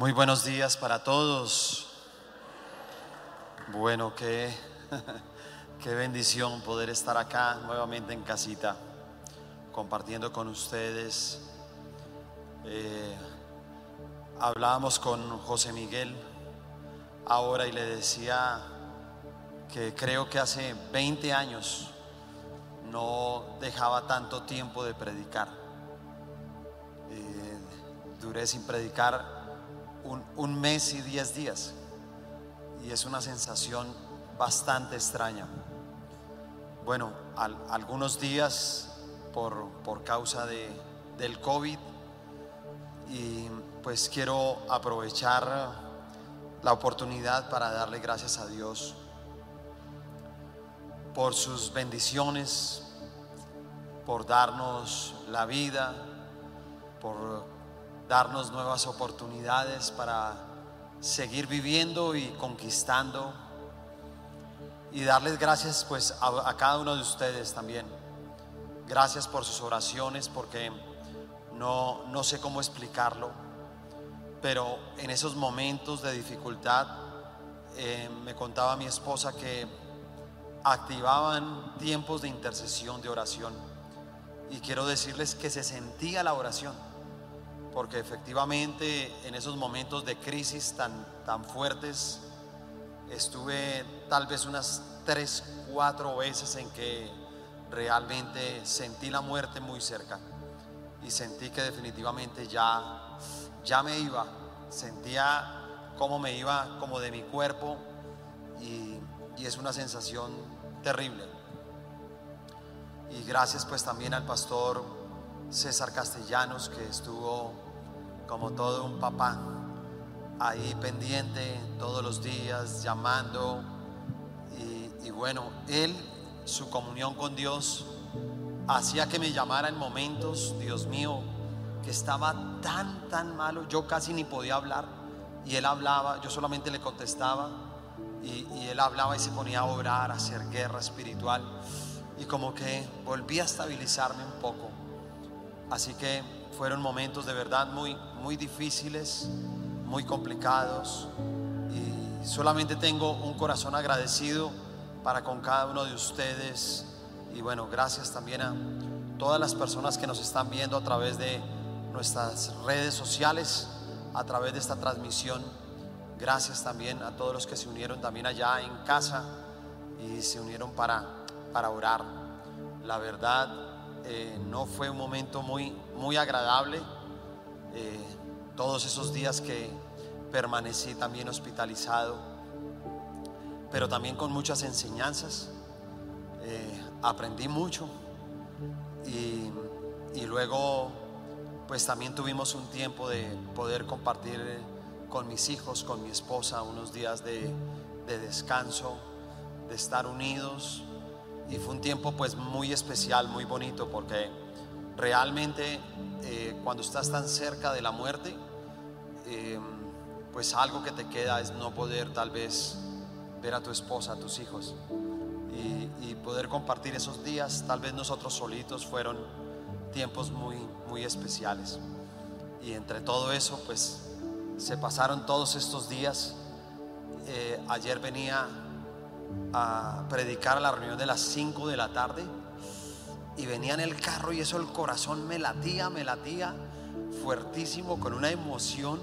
Muy buenos días para todos. Bueno, qué, qué bendición poder estar acá nuevamente en casita, compartiendo con ustedes. Eh, hablábamos con José Miguel ahora y le decía que creo que hace 20 años no dejaba tanto tiempo de predicar. Eh, duré sin predicar un, mes y 10 días y es una sensación bastante extraña. Bueno, al- algunos días por, por causa de, del COVID y pues quiero aprovechar la oportunidad para darle gracias a Dios por sus bendiciones, por darnos la vida, por darnos nuevas oportunidades para seguir viviendo y conquistando y darles gracias pues a, cada uno de ustedes también. Gracias por sus oraciones porque no, no sé cómo explicarlo, pero en esos momentos de dificultad eh, me contaba mi esposa que activaban tiempos de intercesión, de oración. Y quiero decirles que se sentía la oración, porque efectivamente en esos momentos de crisis tan, tan fuertes, estuve tal vez unas tres, cuatro veces en que realmente sentí la muerte muy cerca y sentí que definitivamente ya, ya me iba, sentía cómo me iba como de mi cuerpo y, y es una sensación terrible. Y gracias pues también al pastor César Castellanos que estuvo como todo un papá ahí pendiente todos los días, llamando. Y, bueno, él, su comunión con Dios, hacía que me llamara en momentos, Dios mío, que estaba tan, tan malo, yo casi ni podía hablar. Y él hablaba, yo solamente le contestaba. Y, y él hablaba y se ponía a orar, a hacer guerra espiritual. Y como que volví a estabilizarme un poco. Así que fueron momentos de verdad muy, muy difíciles, muy complicados. Y solamente tengo un corazón agradecido para con cada uno de ustedes. Y bueno, gracias también a todas las personas que nos están viendo a través de nuestras redes sociales, a través de esta transmisión. Gracias también a todos los que se unieron también allá en casa y se unieron para, para orar. La verdad, eh, no fue un momento muy, muy agradable. eh, todos esos días que permanecí también hospitalizado, pero también con muchas enseñanzas. Eh, aprendí mucho y, y luego pues también tuvimos un tiempo de poder compartir con mis hijos, con mi esposa, unos días de, de descanso, de estar unidos y fue un tiempo pues muy especial, muy bonito porque realmente eh, cuando estás tan cerca de la muerte, eh, pues algo que te queda es no poder tal vez ver a tu esposa, a tus hijos y, y poder compartir esos días, tal vez nosotros solitos fueron tiempos muy, muy especiales. Y entre todo eso, pues se pasaron todos estos días. Eh, ayer venía a predicar a la reunión de las 5 de la tarde. Y venía en el carro y eso el corazón me latía, me latía fuertísimo con una emoción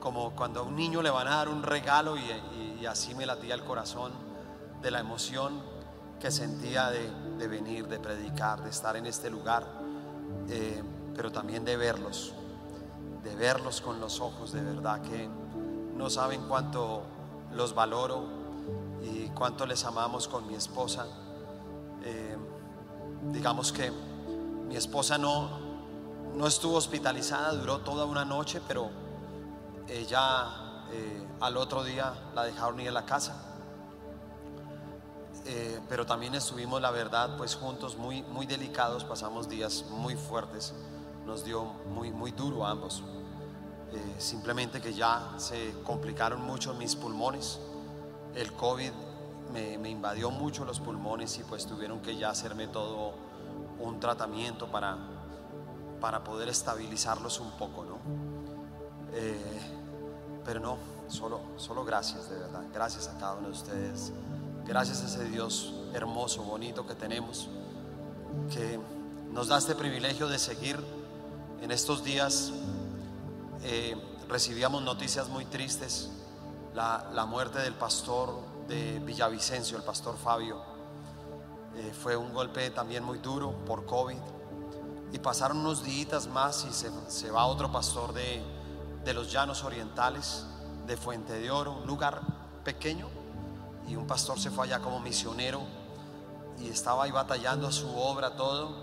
como cuando a un niño le van a dar un regalo y, así me latía el corazón de la emoción que sentía de, de venir, de predicar, de estar en este lugar, eh, pero también de verlos, de verlos con los ojos, de verdad que no saben cuánto los valoro y cuánto les amamos con mi esposa. Eh, digamos que mi esposa no, no estuvo hospitalizada, duró toda una noche, pero ella eh, al otro día la dejaron ir a la casa. Eh, pero también estuvimos, la verdad, pues juntos, muy, muy delicados, pasamos días muy fuertes, nos dio muy, muy duro a ambos. Simplemente que ya se complicaron mucho mis pulmones, el COVID me, invadió mucho los pulmones y pues tuvieron que ya hacerme todo un tratamiento para, para poder estabilizarlos un poco, ¿no? Eh, Pero no, solo, solo gracias de verdad. Gracias a cada uno de ustedes. Gracias a ese Dios hermoso, bonito que tenemos, que nos da este privilegio de seguir en estos días. Eh, recibíamos noticias muy tristes. La, muerte del pastor de Villavicencio, el pastor Fabio, eh, fue un golpe también muy duro por COVID. Y pasaron unos días más y se, se va otro pastor de, de los llanos orientales, de Fuente de Oro, un lugar pequeño. Y un pastor se fue allá como misionero y estaba ahí batallando su obra, todo.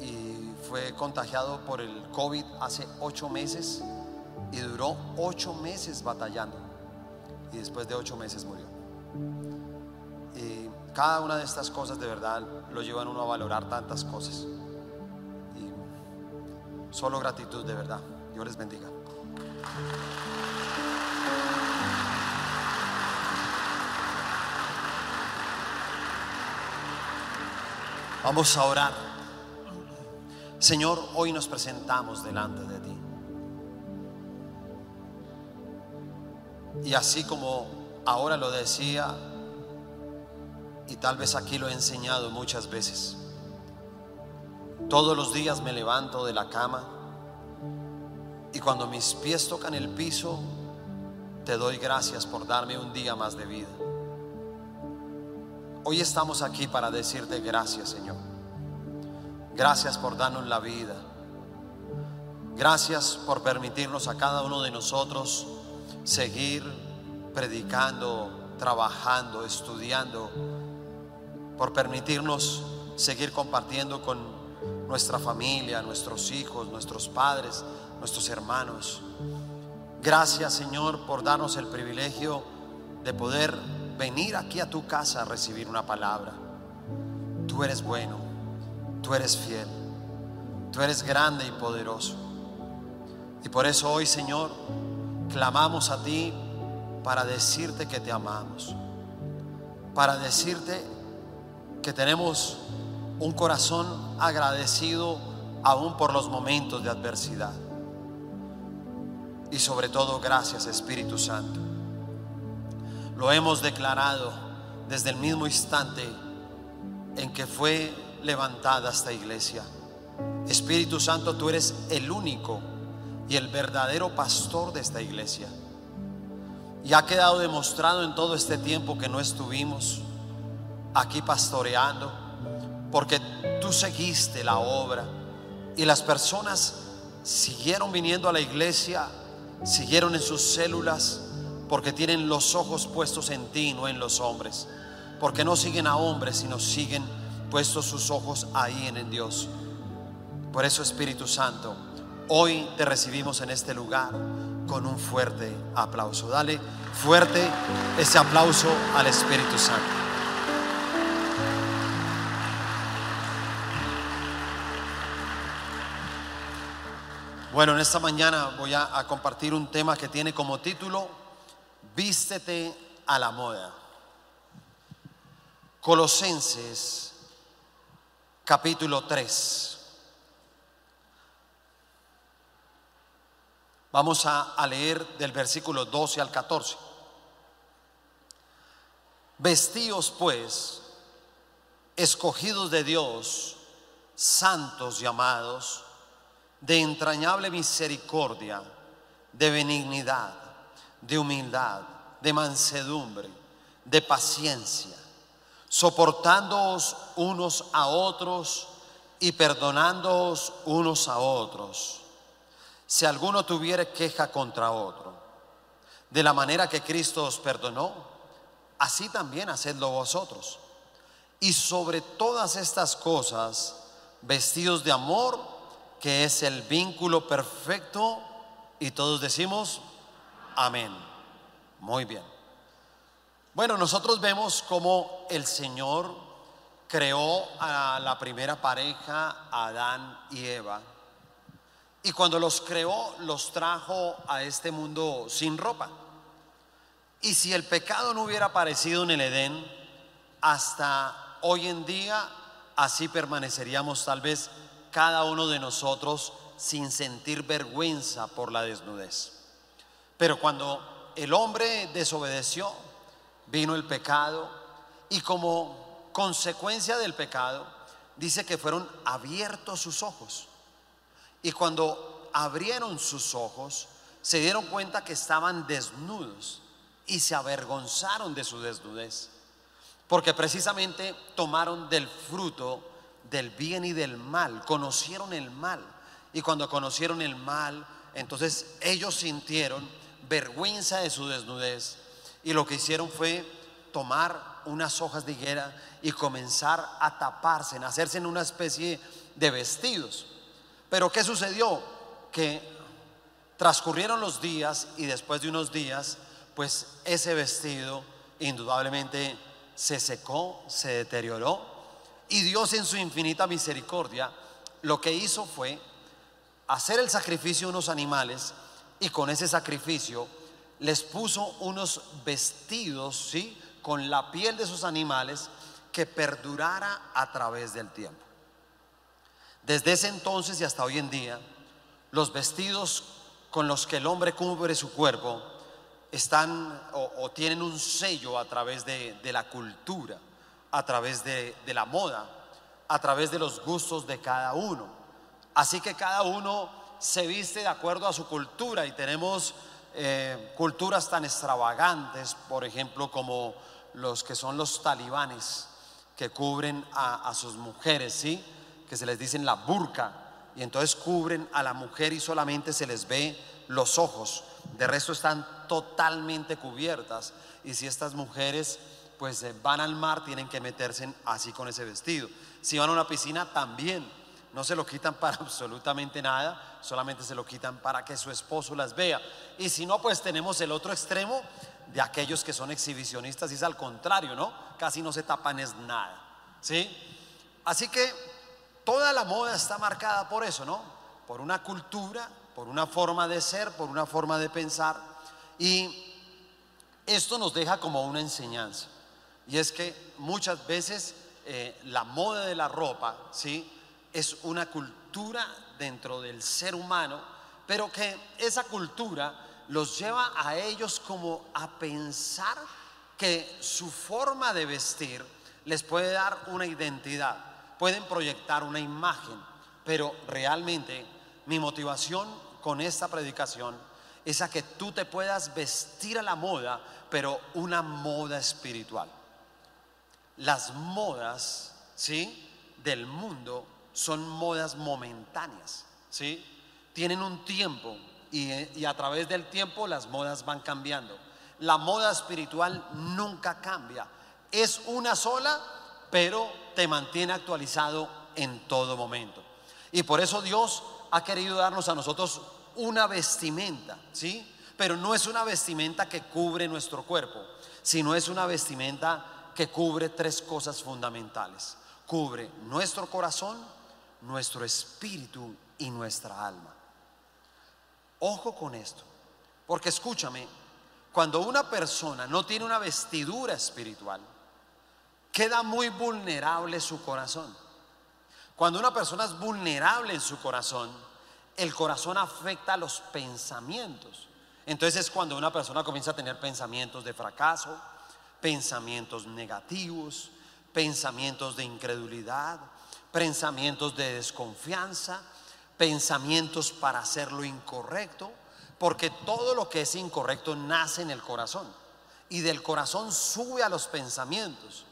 Y fue contagiado por el COVID hace ocho meses y duró ocho meses batallando. Y después de ocho meses murió. Y cada una de estas cosas de verdad lo llevan uno a valorar tantas cosas. Y solo gratitud de verdad. Dios les bendiga. Vamos a orar. Señor, hoy nos presentamos delante de ti. Y así como ahora lo decía, y tal vez aquí lo he enseñado muchas veces, todos los días me levanto de la cama y cuando mis pies tocan el piso, te doy gracias por darme un día más de vida. Hoy estamos aquí para decirte gracias, Señor. Gracias por darnos la vida. Gracias por permitirnos a cada uno de nosotros seguir predicando, trabajando, estudiando, por permitirnos seguir compartiendo con nuestra familia, nuestros hijos, nuestros padres, nuestros hermanos. Gracias Señor por darnos el privilegio de poder venir aquí a tu casa a recibir una palabra. Tú eres bueno, tú eres fiel, tú eres grande y poderoso. Y por eso hoy Señor clamamos a ti para decirte que te amamos, para decirte que tenemos un corazón agradecido aún por los momentos de adversidad. Y sobre todo, gracias Espíritu Santo. Lo hemos declarado desde el mismo instante en que fue levantada esta iglesia. Espíritu Santo, tú eres el único y el verdadero pastor de esta iglesia. Y ha quedado demostrado en todo este tiempo que no estuvimos aquí pastoreando, porque tú seguiste la obra y las personas siguieron viniendo a la iglesia siguieron en sus células porque tienen los ojos puestos en ti, no en los hombres. Porque no siguen a hombres, sino siguen puestos sus ojos ahí en, en Dios. Por eso Espíritu Santo, hoy te recibimos en este lugar con un fuerte aplauso. Dale fuerte ese aplauso al Espíritu Santo. Bueno, en esta mañana voy a, compartir un tema que tiene como título Vístete a la moda. Colosenses capítulo 3. Vamos a, a leer del versículo 12 al 14. Vestíos pues, escogidos de Dios, santos llamados, de entrañable misericordia, de benignidad, de humildad, de mansedumbre, de paciencia, soportándoos unos a otros y perdonándoos unos a otros. Si alguno tuviere queja contra otro, de la manera que Cristo os perdonó, así también hacedlo vosotros. Y sobre todas estas cosas, vestidos de amor, que es el vínculo perfecto y todos decimos amén. Muy bien. Bueno, nosotros vemos cómo el Señor creó a la primera pareja, Adán y Eva, y cuando los creó los trajo a este mundo sin ropa. Y si el pecado no hubiera aparecido en el Edén, hasta hoy en día así permaneceríamos tal vez cada uno de nosotros sin sentir vergüenza por la desnudez. Pero cuando el hombre desobedeció, vino el pecado y como consecuencia del pecado, dice que fueron abiertos sus ojos. Y cuando abrieron sus ojos, se dieron cuenta que estaban desnudos y se avergonzaron de su desnudez. Porque precisamente tomaron del fruto del bien y del mal, conocieron el mal. Y cuando conocieron el mal, entonces ellos sintieron vergüenza de su desnudez. Y lo que hicieron fue tomar unas hojas de higuera y comenzar a taparse, a hacerse en una especie de vestidos. Pero ¿qué sucedió? Que transcurrieron los días y después de unos días, pues ese vestido indudablemente se secó, se deterioró y Dios en su infinita misericordia lo que hizo fue hacer el sacrificio de unos animales y con ese sacrificio les puso unos vestidos, ¿sí? Con la piel de esos animales que perdurara a través del tiempo. Desde ese entonces y hasta hoy en día, los vestidos con los que el hombre cubre su cuerpo están o, tienen un sello a través de, la cultura, a través de la moda, a través de los gustos de cada uno. Así que cada uno se viste de acuerdo a su cultura y tenemos eh, culturas tan extravagantes, por ejemplo, como los que son los talibanes, que cubren a, sus mujeres, ¿sí? Que se les dicen la burka, y entonces cubren a la mujer y solamente se les ve los ojos, de resto están totalmente cubiertas, y si estas mujeres pues van al mar, tienen que meterse así con ese vestido. Si van a una piscina, también no se lo quitan para absolutamente nada, solamente se lo quitan para que su esposo las vea. Y si no, pues tenemos el otro extremo de aquellos que son exhibicionistas y es al contrario, ¿no? Casi no se tapan es nada, ¿sí? Así que toda la moda está marcada por eso, ¿no? Por una cultura, por una forma de ser, por una forma de pensar. Y esto nos deja como una enseñanza. Y es que muchas veces eh, la moda de la ropa, ¿sí? es una cultura dentro del ser humano, pero que esa cultura los lleva a ellos como a pensar que su forma de vestir les puede dar una identidad, pueden proyectar una imagen, pero realmente mi motivación con esta predicación es a que tú te puedas vestir a la moda, pero una moda espiritual. Las modas, ¿sí? del mundo son modas momentáneas, ¿sí? Tienen un tiempo y, a través del tiempo las modas van cambiando. La moda espiritual nunca cambia. Es una sola, pero te mantiene actualizado en todo momento. Y por eso Dios ha querido darnos a nosotros una vestimenta, ¿sí? Pero no es una vestimenta que cubre nuestro cuerpo, sino es una vestimenta que cubre tres cosas fundamentales. Cubre nuestro corazón, nuestro espíritu y nuestra alma. Ojo con esto, porque escúchame, cuando una persona no tiene una vestidura espiritual, queda muy vulnerable su corazón. Cuando una persona es vulnerable en su corazón, el corazón afecta los pensamientos. Entonces es cuando una persona comienza a tener pensamientos de fracaso, pensamientos negativos, pensamientos de incredulidad, pensamientos de desconfianza, pensamientos para hacer lo incorrecto, porque todo lo que es incorrecto nace en el corazón y del corazón sube a los pensamientos.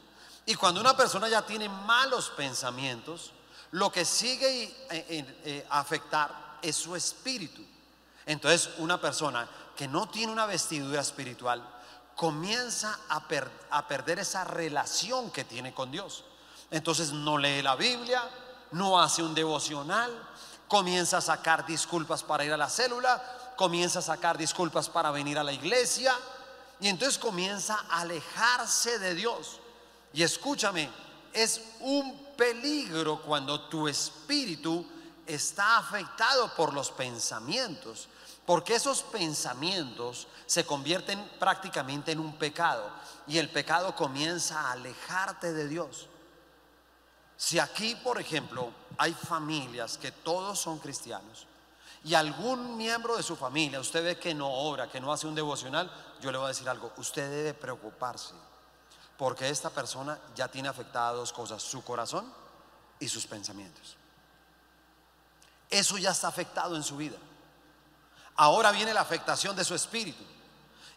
Y cuando una persona ya tiene malos pensamientos, lo que sigue eh, eh, a afectar es su espíritu. Entonces una persona que no tiene una vestidura espiritual comienza a, a perder esa relación que tiene con Dios. Entonces no lee la Biblia, no hace un devocional, comienza a sacar disculpas para ir a la célula, comienza a sacar disculpas para venir a la iglesia y entonces comienza a alejarse de Dios. Y escúchame, es un peligro cuando tu espíritu está afectado por los pensamientos, porque esos pensamientos se convierten prácticamente en un pecado y el pecado comienza a alejarte de Dios. Si aquí, por ejemplo, hay familias que todos son cristianos y algún miembro de su familia usted ve que no ora, que no hace un devocional, yo le voy a decir algo, usted debe preocuparse, porque esta persona ya tiene afectadas dos cosas, su corazón y sus pensamientos. Eso ya está afectado en su vida. Ahora viene la afectación de su espíritu.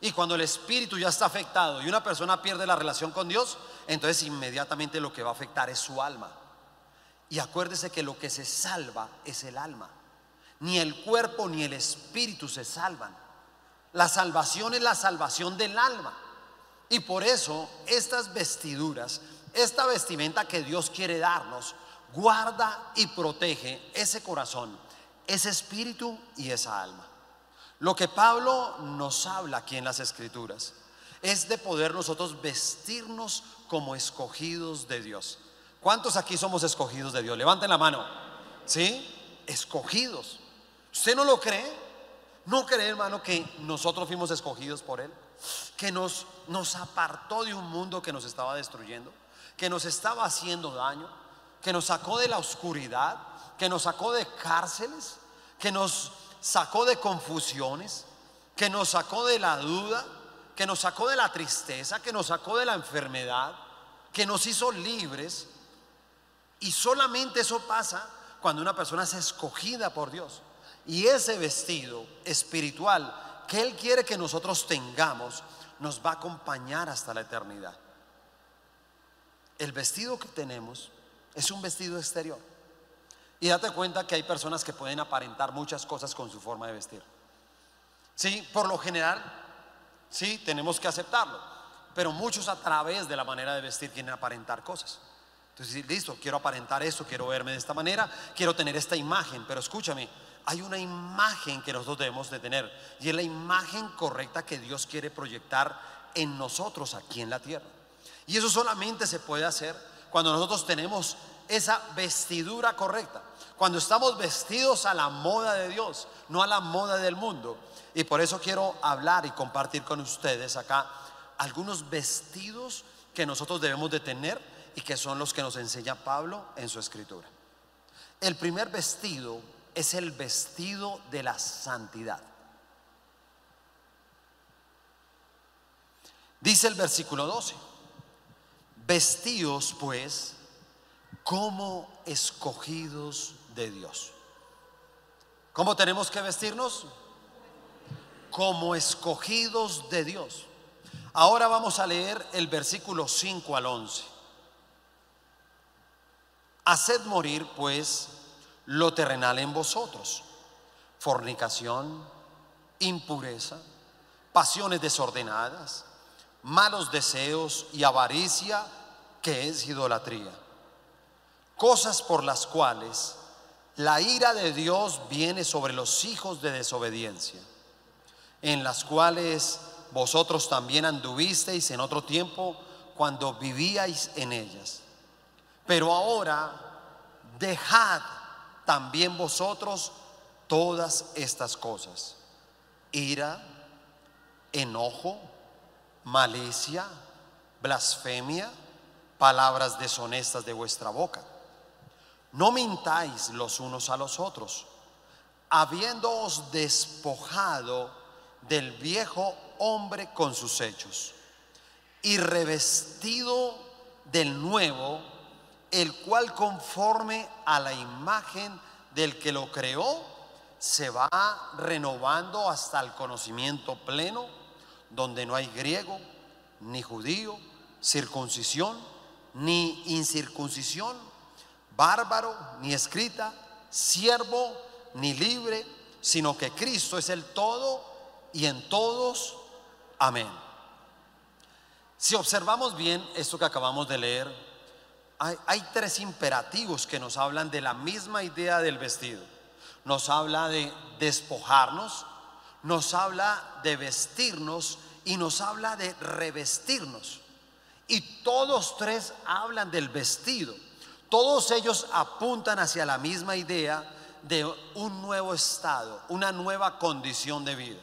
Y cuando el espíritu ya está afectado y una persona pierde la relación con Dios, entonces inmediatamente lo que va a afectar es su alma. Y acuérdese que lo que se salva es el alma. Ni el cuerpo ni el espíritu se salvan. La salvación es la salvación del alma. Y por eso estas vestiduras, esta vestimenta que Dios quiere darnos, guarda y protege ese corazón, ese espíritu y esa alma. Lo que Pablo nos habla aquí en las escrituras es de poder nosotros vestirnos como escogidos de Dios. ¿Cuántos aquí somos escogidos de Dios? Levanten la mano. ¿Sí? Escogidos. ¿Usted no lo cree? ¿No cree, hermano, que nosotros fuimos escogidos por Él? Que nos, nos apartó de un mundo que nos estaba destruyendo, que nos estaba haciendo daño, que nos sacó de la oscuridad, que nos sacó de cárceles, que nos sacó de confusiones, que nos sacó de la duda, que nos sacó de la tristeza, que nos sacó de la enfermedad, que nos hizo libres. Y solamente eso pasa cuando una persona es escogida por Dios. Y ese vestido espiritual que Él quiere que nosotros tengamos nos va a acompañar hasta la eternidad. El vestido que tenemos es un vestido exterior. Y date cuenta que hay personas que pueden aparentar muchas cosas con su forma de vestir. Sí, por lo general, sí, tenemos que aceptarlo. Pero muchos a través de la manera de vestir quieren aparentar cosas. Entonces, listo, quiero aparentar esto, quiero verme de esta manera, quiero tener esta imagen. Pero escúchame, hay una imagen que nosotros debemos de tener y es la imagen correcta que Dios quiere proyectar en nosotros aquí en la tierra. Y eso solamente se puede hacer cuando nosotros tenemos esa vestidura correcta, cuando estamos vestidos a la moda de Dios, no a la moda del mundo. Y por eso quiero hablar y compartir con ustedes acá algunos vestidos que nosotros debemos de tener y que son los que nos enseña Pablo en su escritura. El primer vestido es el vestido de la santidad. Dice el versículo 12, vestidos pues como escogidos de Dios. ¿Cómo tenemos que vestirnos? Como escogidos de Dios. Ahora vamos a leer el versículo 5 al 11. Haced morir pues lo terrenal en vosotros, fornicación, impureza, pasiones desordenadas, malos deseos y avaricia, que es idolatría. Cosas por las cuales la ira de Dios viene sobre los hijos de desobediencia, en las cuales vosotros también anduvisteis en otro tiempo cuando vivíais en ellas. Pero ahora dejad también vosotros todas estas cosas. Ira, enojo, malicia, blasfemia, palabras deshonestas de vuestra boca. No mintáis los unos a los otros, habiéndoos despojado del viejo hombre con sus hechos y revestido del nuevo el cual conforme a la imagen del que lo creó, se va renovando hasta el conocimiento pleno, donde no hay griego, ni judío, circuncisión, ni incircuncisión, bárbaro, ni escrita, siervo, ni libre, sino que Cristo es el todo y en todos. Amén. Si observamos bien esto que acabamos de leer, hay, tres imperativos que nos hablan de la misma idea del vestido. Nos habla de despojarnos, nos habla de vestirnos y nos habla de revestirnos. Y todos tres hablan del vestido. Todos ellos apuntan hacia la misma idea de un nuevo estado, una nueva condición de vida.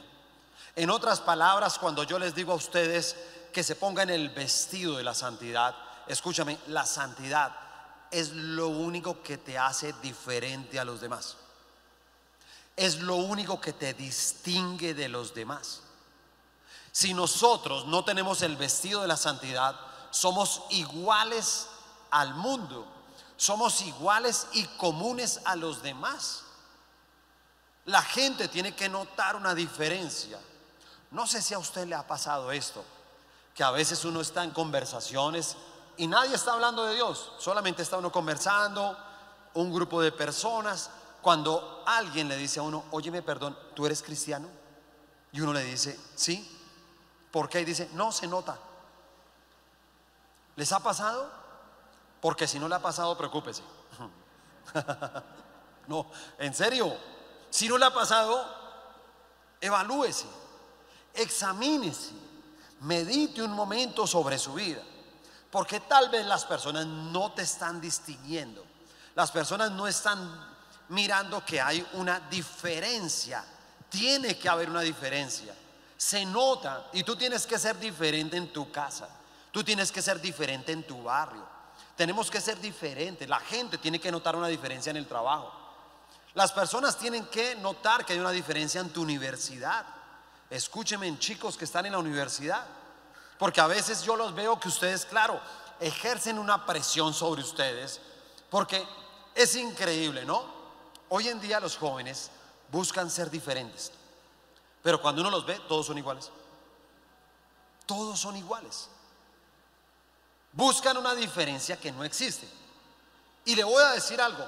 En otras palabras, cuando yo les digo a ustedes que se pongan el vestido de la santidad, escúchame, la santidad es lo único que te hace diferente a los demás. es lo único que te distingue de los demás. Si nosotros no tenemos el vestido de la santidad, somos iguales al mundo, somos iguales y comunes a los demás. La gente tiene que notar una diferencia. No sé si a usted le ha pasado esto, que a veces uno está en conversaciones y nadie está hablando de Dios, solamente está uno conversando, un grupo de personas, cuando alguien le dice a uno, óyeme, perdón, ¿tú eres cristiano? Y uno le dice, sí, ¿Por qué? Y dice, no se nota. ¿Les ha pasado? Porque si no le ha pasado, preocúpese. no, en serio. Si no le ha pasado, evalúese, examínese, medite un momento sobre su vida. Porque tal vez las personas no te están distinguiendo. Las personas no están mirando que hay una diferencia. Tiene que haber una diferencia se nota y tú tienes que ser diferente en tu casa, tú tienes que ser diferente en tu barrio, tenemos que ser diferentes, la gente tiene que notar una diferencia en el trabajo, las personas tienen que notar que hay una diferencia en tu universidad. Escúchenme chicos que están en la universidad, porque a veces yo los veo que ustedes, claro, ejercen una presión sobre ustedes, porque es increíble, ¿no? Hoy en día los jóvenes buscan ser diferentes. Pero cuando uno los ve, todos son iguales. Todos son iguales. Buscan una diferencia que no existe. Y le voy a decir algo.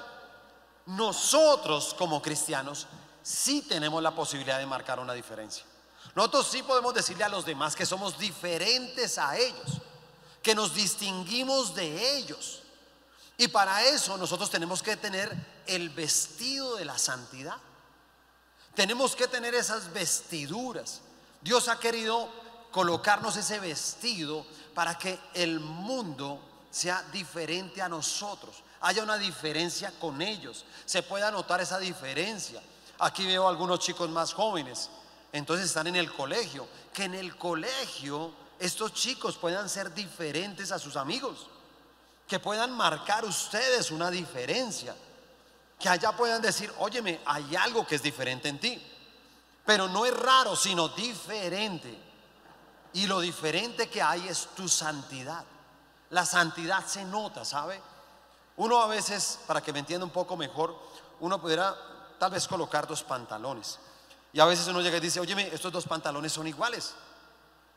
Nosotros como cristianos sí tenemos la posibilidad de marcar una diferencia. Nosotros sí podemos decirle a los demás que somos diferentes a ellos, que nos distinguimos de ellos. Y para eso nosotros tenemos que tener el vestido de la santidad. Tenemos que tener esas vestiduras. Dios ha querido colocarnos ese vestido para que el mundo sea diferente a nosotros. Haya una diferencia con ellos. Se pueda notar esa diferencia. Aquí veo algunos chicos más jóvenes. Entonces están en el colegio. Que en el colegio estos chicos puedan ser diferentes a sus amigos. Que puedan marcar ustedes una diferencia que allá puedan decir, óyeme, hay algo que es diferente en ti. Pero no es raro, sino diferente. Y lo diferente que hay es tu santidad. La santidad se nota, ¿sabe? Uno a veces, para que me entienda un poco mejor, uno pudiera tal vez colocar dos pantalones. Y a veces uno llega y dice, óyeme, estos dos pantalones son iguales.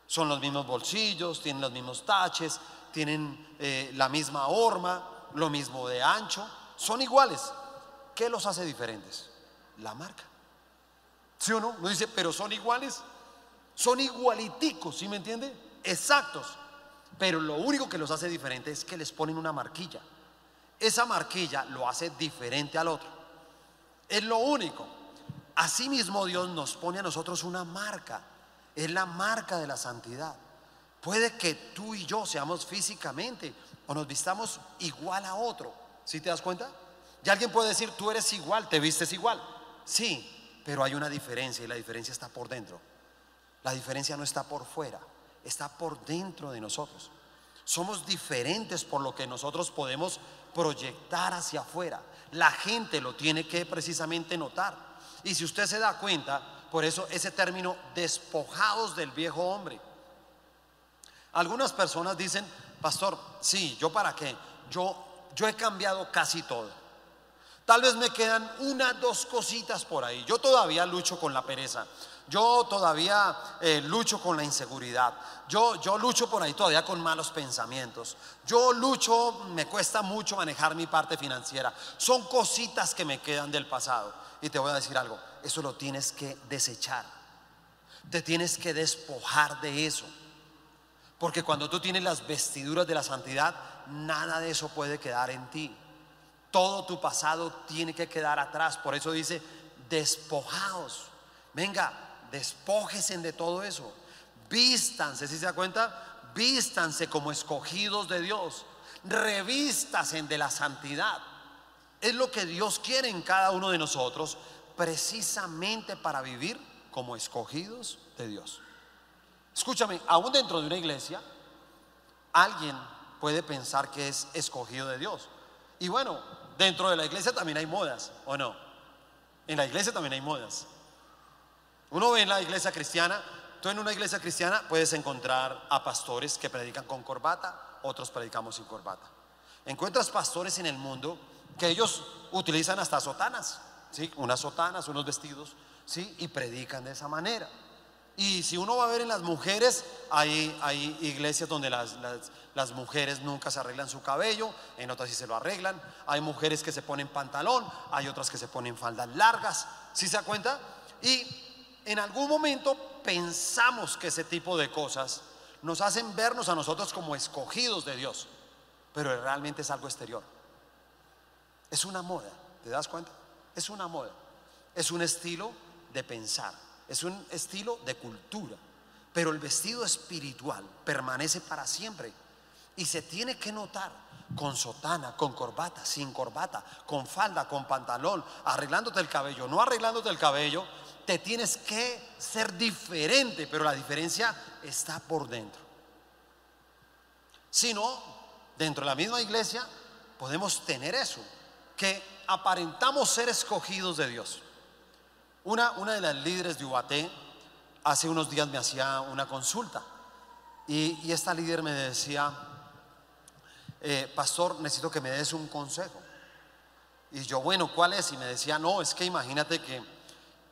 Son los mismos bolsillos, tienen los mismos taches, tienen eh, la misma horma, lo mismo de ancho, son iguales. ¿Qué los hace diferentes? La marca. ¿Sí o no? Dice, pero son iguales. Son igualiticos, ¿sí me entiende? Exactos. Pero lo único que los hace diferentes es que les ponen una marquilla. Esa marquilla lo hace diferente al otro. Es lo único. Asimismo Dios nos pone a nosotros una marca. Es la marca de la santidad. Puede que tú y yo seamos físicamente o nos vistamos igual a otro. ¿Sí te das cuenta? Y alguien puede decir, tú eres igual, te vistes igual. Sí, pero hay una diferencia y la diferencia está por dentro. La diferencia no está por fuera, está por dentro de nosotros. Somos diferentes por lo que nosotros podemos proyectar hacia afuera. La gente lo tiene que precisamente notar. Y si usted se da cuenta, por eso ese término despojados del viejo hombre. Algunas personas dicen, pastor, sí, yo para qué, yo, yo he cambiado casi todo. Tal vez me quedan una, dos cositas por ahí. Yo todavía lucho con la pereza. Yo todavía eh, lucho con la inseguridad. Yo, yo lucho por ahí todavía con malos pensamientos. Yo lucho, me cuesta mucho manejar mi parte financiera. Son cositas que me quedan del pasado. Y te voy a decir algo, eso lo tienes que desechar. Te tienes que despojar de eso. Porque cuando tú tienes las vestiduras de la santidad, nada de eso puede quedar en ti. Todo tu pasado tiene que quedar atrás. Por eso dice, despojaos. Venga, despójese de todo eso. Vístanse, si se da cuenta, vístanse como escogidos de Dios. Revístanse de la santidad. Es lo que Dios quiere en cada uno de nosotros, precisamente para vivir como escogidos de Dios. Escúchame, aún dentro de una iglesia, alguien puede pensar que es escogido de Dios. Y bueno, dentro de la iglesia también hay modas, ¿o no? En la iglesia también hay modas. Uno ve en la iglesia cristiana, tú en una iglesia cristiana puedes encontrar a pastores que predican con corbata, otros predicamos sin corbata. Encuentras pastores en el mundo que ellos utilizan hasta sotanas, ¿sí? Unas sotanas, unos vestidos, ¿sí? Y predican de esa manera. Y si uno va a ver en las mujeres, hay, hay iglesias donde las, las, mujeres nunca se arreglan su cabello, en otras sí se lo arreglan. Hay mujeres que se ponen pantalón, hay otras que se ponen faldas largas. ¿Sí se da cuenta? Y en algún momento pensamos que ese tipo de cosas nos hacen vernos a nosotros como escogidos de Dios, pero realmente es algo exterior. Es una moda, ¿te das cuenta? Es una moda, es un estilo de pensar es un estilo de cultura, pero el vestido espiritual permanece para siempre. Y se tiene que notar con sotana, con corbata, sin corbata, con falda, con pantalón, arreglándote el cabello, no arreglándote el cabello, te tienes que ser diferente, pero la diferencia está por dentro. Si no, dentro de la misma iglesia podemos tener eso, que aparentamos ser escogidos de Dios. Una, una de las líderes de UAT hace unos días me hacía una consulta y, esta líder me decía, eh, pastor, necesito que me des un consejo. Y yo, bueno, ¿cuál es? Y me decía, no, es que imagínate que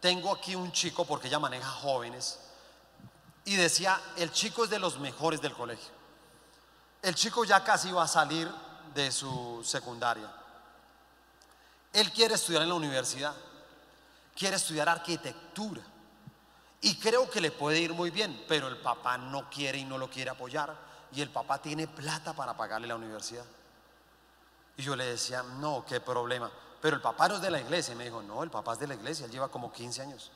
tengo aquí un chico, porque ella maneja jóvenes, y decía, el chico es de los mejores del colegio. El chico ya casi va a salir de su secundaria. Él quiere estudiar en la universidad quiere estudiar arquitectura y creo que le puede ir muy bien, pero el papá no quiere y no lo quiere apoyar y el papá tiene plata para pagarle la universidad. Y yo le decía, no, qué problema. Pero el papá no es de la iglesia. Y me dijo, no, el papá es de la iglesia, él lleva como 15 años.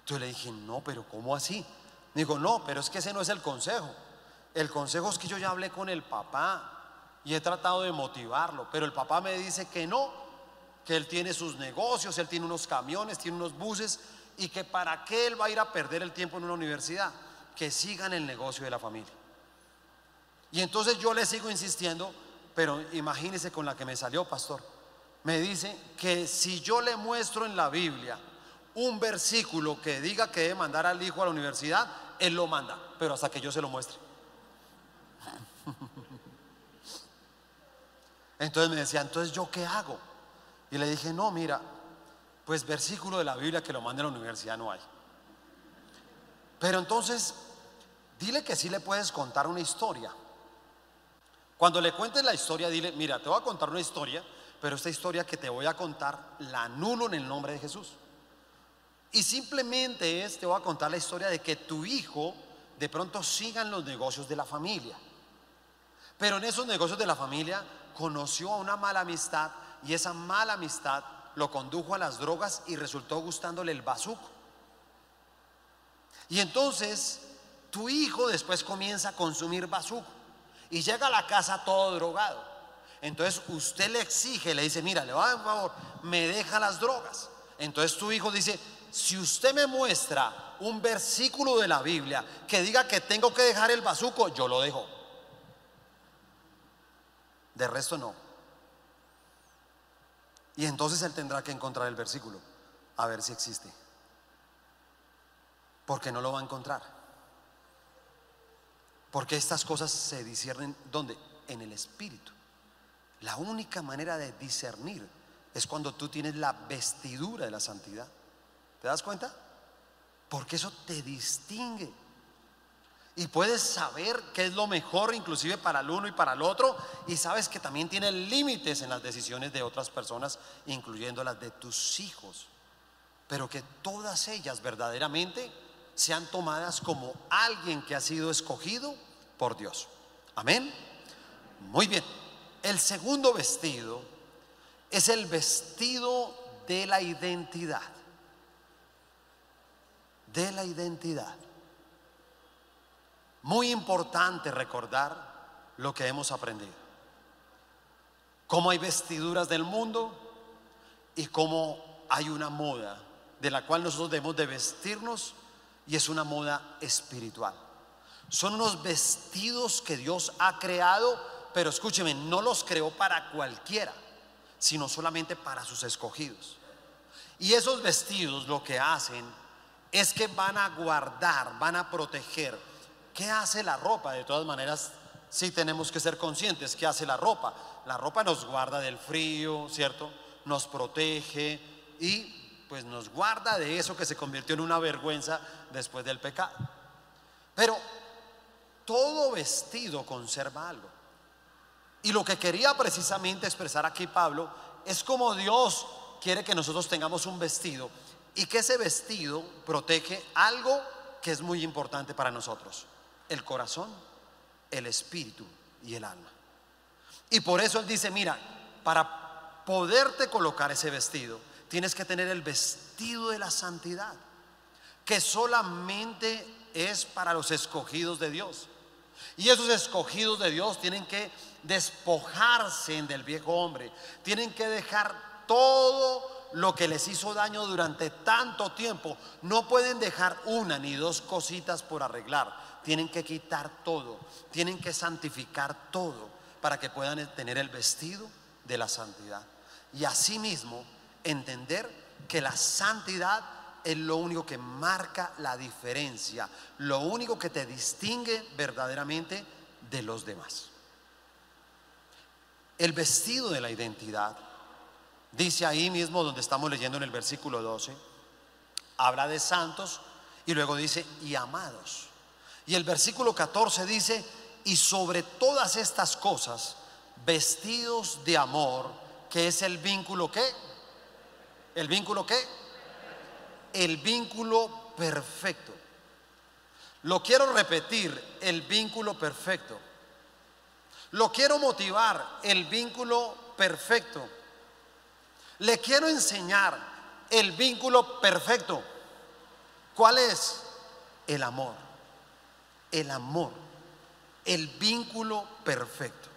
Entonces le dije, no, pero ¿cómo así? Me dijo, no, pero es que ese no es el consejo. El consejo es que yo ya hablé con el papá y he tratado de motivarlo, pero el papá me dice que no, que él tiene sus negocios, él tiene unos camiones, tiene unos buses y que para qué él va a ir a perder el tiempo en una universidad, que sigan el negocio de la familia. Y entonces yo le sigo insistiendo, pero imagínese con la que me salió, pastor. Me dice que si yo le muestro en la Biblia un versículo que diga que debe mandar al hijo a la universidad, él lo manda, pero hasta que yo se lo muestre. Entonces me decía, entonces yo qué hago? Y le dije, no, mira, pues versículo de la Biblia que lo mande a la universidad no hay. Pero entonces, dile que sí le puedes contar una historia. Cuando le cuentes la historia, dile, mira, te voy a contar una historia, pero esta historia que te voy a contar la anulo en el nombre de Jesús. Y simplemente es, te voy a contar la historia de que tu hijo de pronto siga en los negocios de la familia. Pero en esos negocios de la familia conoció a una mala amistad y esa mala amistad lo condujo a las drogas y resultó gustándole el bazuco. Y entonces tu hijo después comienza a consumir bazuco y llega a la casa todo drogado. Entonces usted le exige, le dice, mira, le va a dar un favor, me deja las drogas. Entonces tu hijo dice, si usted me muestra un versículo de la Biblia que diga que tengo que dejar el bazuco, yo lo dejo. De resto no. Y entonces él tendrá que encontrar el versículo, a ver si existe. Porque no lo va a encontrar. Porque estas cosas se disciernen ¿dónde? En el espíritu. La única manera de discernir es cuando tú tienes la vestidura de la santidad. ¿Te das cuenta? Porque eso te distingue. Y puedes saber qué es lo mejor inclusive para el uno y para el otro. Y sabes que también tiene límites en las decisiones de otras personas, incluyendo las de tus hijos. Pero que todas ellas verdaderamente sean tomadas como alguien que ha sido escogido por Dios. Amén. Muy bien. El segundo vestido es el vestido de la identidad. De la identidad. Muy importante recordar lo que hemos aprendido. Cómo hay vestiduras del mundo y cómo hay una moda de la cual nosotros debemos de vestirnos y es una moda espiritual. Son unos vestidos que Dios ha creado, pero escúcheme, no los creó para cualquiera, sino solamente para sus escogidos. Y esos vestidos lo que hacen es que van a guardar, van a proteger. ¿Qué hace la ropa? De todas maneras, sí tenemos que ser conscientes. ¿Qué hace la ropa? La ropa nos guarda del frío, ¿cierto? Nos protege y pues nos guarda de eso que se convirtió en una vergüenza después del pecado. Pero todo vestido conserva algo. Y lo que quería precisamente expresar aquí Pablo es como Dios quiere que nosotros tengamos un vestido y que ese vestido protege algo que es muy importante para nosotros, el corazón, el espíritu y el alma. Y por eso él dice, mira, para poderte colocar ese vestido, tienes que tener el vestido de la santidad, que solamente es para los escogidos de Dios. Y esos escogidos de Dios tienen que despojarse del viejo hombre, tienen que dejar todo lo que les hizo daño durante tanto tiempo. No pueden dejar una ni dos cositas por arreglar, tienen que quitar todo, tienen que santificar todo para que puedan tener el vestido de la santidad. Y asimismo entender que la santidad es lo único que marca la diferencia, lo único que te distingue verdaderamente de los demás. El vestido de la identidad, dice ahí mismo donde estamos leyendo en el versículo 12, habla de santos y luego dice y amados. Y el versículo 14 dice, y sobre todas estas cosas, vestidos de amor, que es el vínculo que, el vínculo que, el vínculo perfecto. Lo quiero repetir, el vínculo perfecto. Lo quiero motivar, el vínculo perfecto. Le quiero enseñar el vínculo perfecto. ¿Cuál es? El amor. El amor. El vínculo perfecto.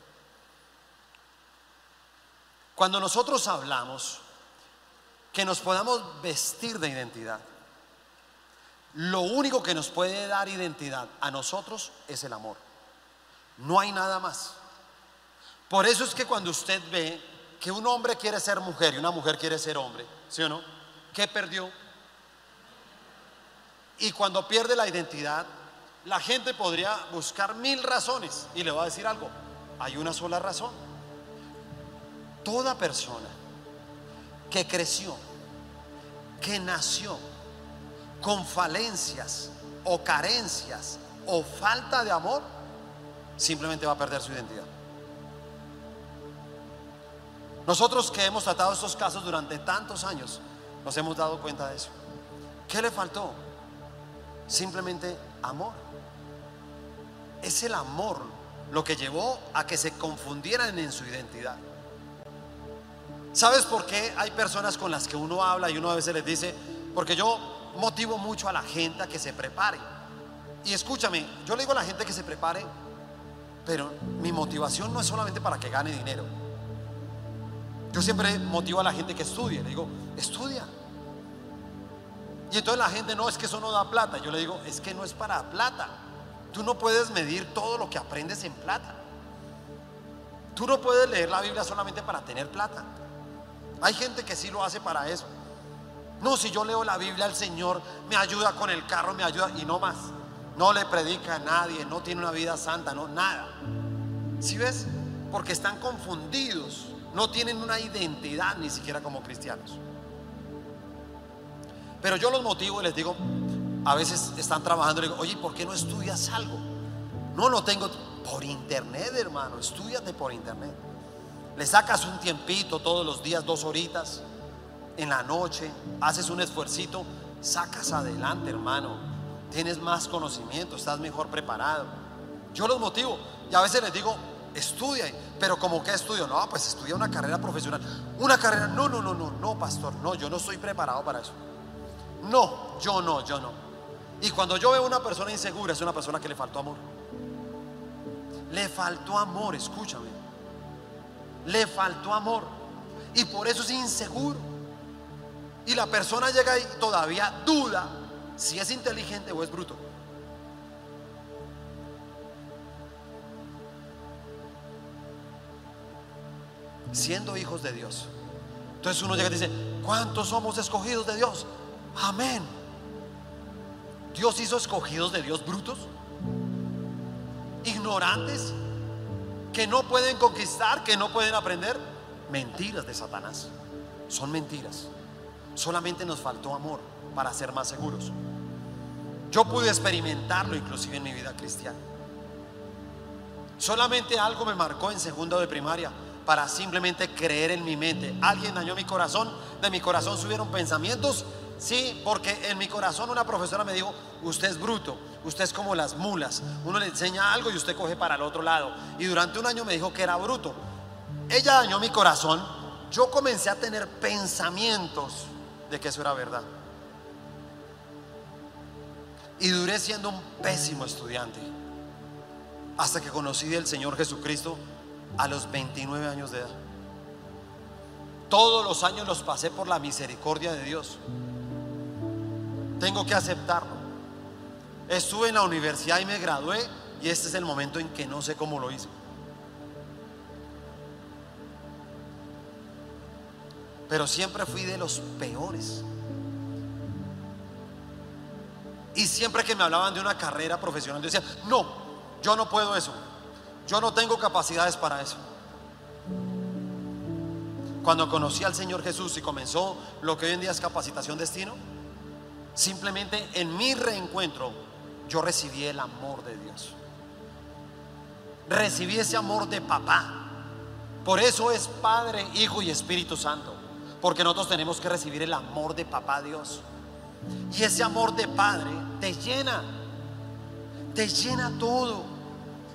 Cuando nosotros hablamos que nos podamos vestir de identidad, lo único que nos puede dar identidad a nosotros es el amor. No hay nada más. Por eso es que cuando usted ve que un hombre quiere ser mujer y una mujer quiere ser hombre, ¿sí o no? ¿Qué perdió? Y cuando pierde la identidad, la gente podría buscar mil razones. Y le voy a decir algo, hay una sola razón. Toda persona que creció, que nació con falencias o carencias o falta de amor, simplemente va a perder su identidad. Nosotros que hemos tratado estos casos durante tantos años, nos hemos dado cuenta de eso. ¿Qué le faltó? Simplemente amor. Es el amor lo que llevó a que se confundieran en su identidad. ¿Sabes por qué hay personas con las que uno habla y uno a veces les dice, porque yo motivo mucho a la gente a que se prepare? Y escúchame, yo le digo a la gente que se prepare, pero mi motivación no es solamente para que gane dinero. Yo siempre motivo a la gente que estudie. Le digo, estudia. Y entonces la gente, no, es que eso no da plata. Yo le digo, es que no es para plata. Tú no puedes medir todo lo que aprendes en plata. Tú no puedes leer la Biblia solamente para tener plata. Hay gente que sí lo hace para eso. No, si yo leo la Biblia, el Señor me ayuda con el carro, me ayuda y no más. No le predica a nadie, no tiene una vida santa, no, nada. ¿Sí ves? Porque están confundidos no tienen una identidad ni siquiera como cristianos. Pero yo los motivo y les digo, a veces están trabajando y digo, oye, ¿por qué no estudias algo? No, no tengo por internet, hermano, estudiate por internet. Le sacas un tiempito todos los días, dos horitas, en la noche, haces un esfuercito, sacas adelante, hermano. Tienes más conocimiento, estás mejor preparado. Yo los motivo y a veces les digo, estudia, pero como que estudio, no, pues estudia una carrera profesional. Una carrera, no, no, no, no, no, pastor, no, yo no estoy preparado para eso. No, yo no, yo no. Y cuando yo veo una persona insegura, es una persona que le faltó amor. Le faltó amor, escúchame. Le faltó amor. Y por eso es inseguro. Y la persona llega y todavía duda si es inteligente o es bruto. siendo hijos de Dios. Entonces uno llega y dice, ¿Cuántos somos escogidos de Dios? Amén. Dios hizo escogidos de Dios brutos, ignorantes, que no pueden conquistar, que no pueden aprender. Mentiras de Satanás. Son mentiras. Solamente nos faltó amor para ser más seguros. Yo pude experimentarlo inclusive en mi vida cristiana. Solamente algo me marcó en segundo de primaria para simplemente creer en mi mente. Alguien dañó mi corazón, de mi corazón subieron pensamientos. Sí, porque en mi corazón una profesora me dijo, usted es bruto, usted es como las mulas. Uno le enseña algo y usted coge para el otro lado. Y durante un año me dijo que era bruto. Ella dañó mi corazón. Yo comencé a tener pensamientos de que eso era verdad. Y duré siendo un pésimo estudiante. Hasta que conocí al Señor Jesucristo a los 29 años de edad. Todos los años los pasé por la misericordia de Dios. Tengo que aceptarlo. Estuve en la universidad y me gradué y este es el momento en que no sé cómo lo hice. Pero siempre fui de los peores. Y siempre que me hablaban de una carrera profesional, yo decía, no, yo no puedo eso. Yo no tengo capacidades para eso. Cuando conocí al Señor Jesús y comenzó lo que hoy en día es capacitación destino, simplemente en mi reencuentro yo recibí el amor de Dios. Recibí ese amor de papá. Por eso es Padre, Hijo y Espíritu Santo. Porque nosotros tenemos que recibir el amor de papá Dios. Y ese amor de Padre te llena. Te llena todo.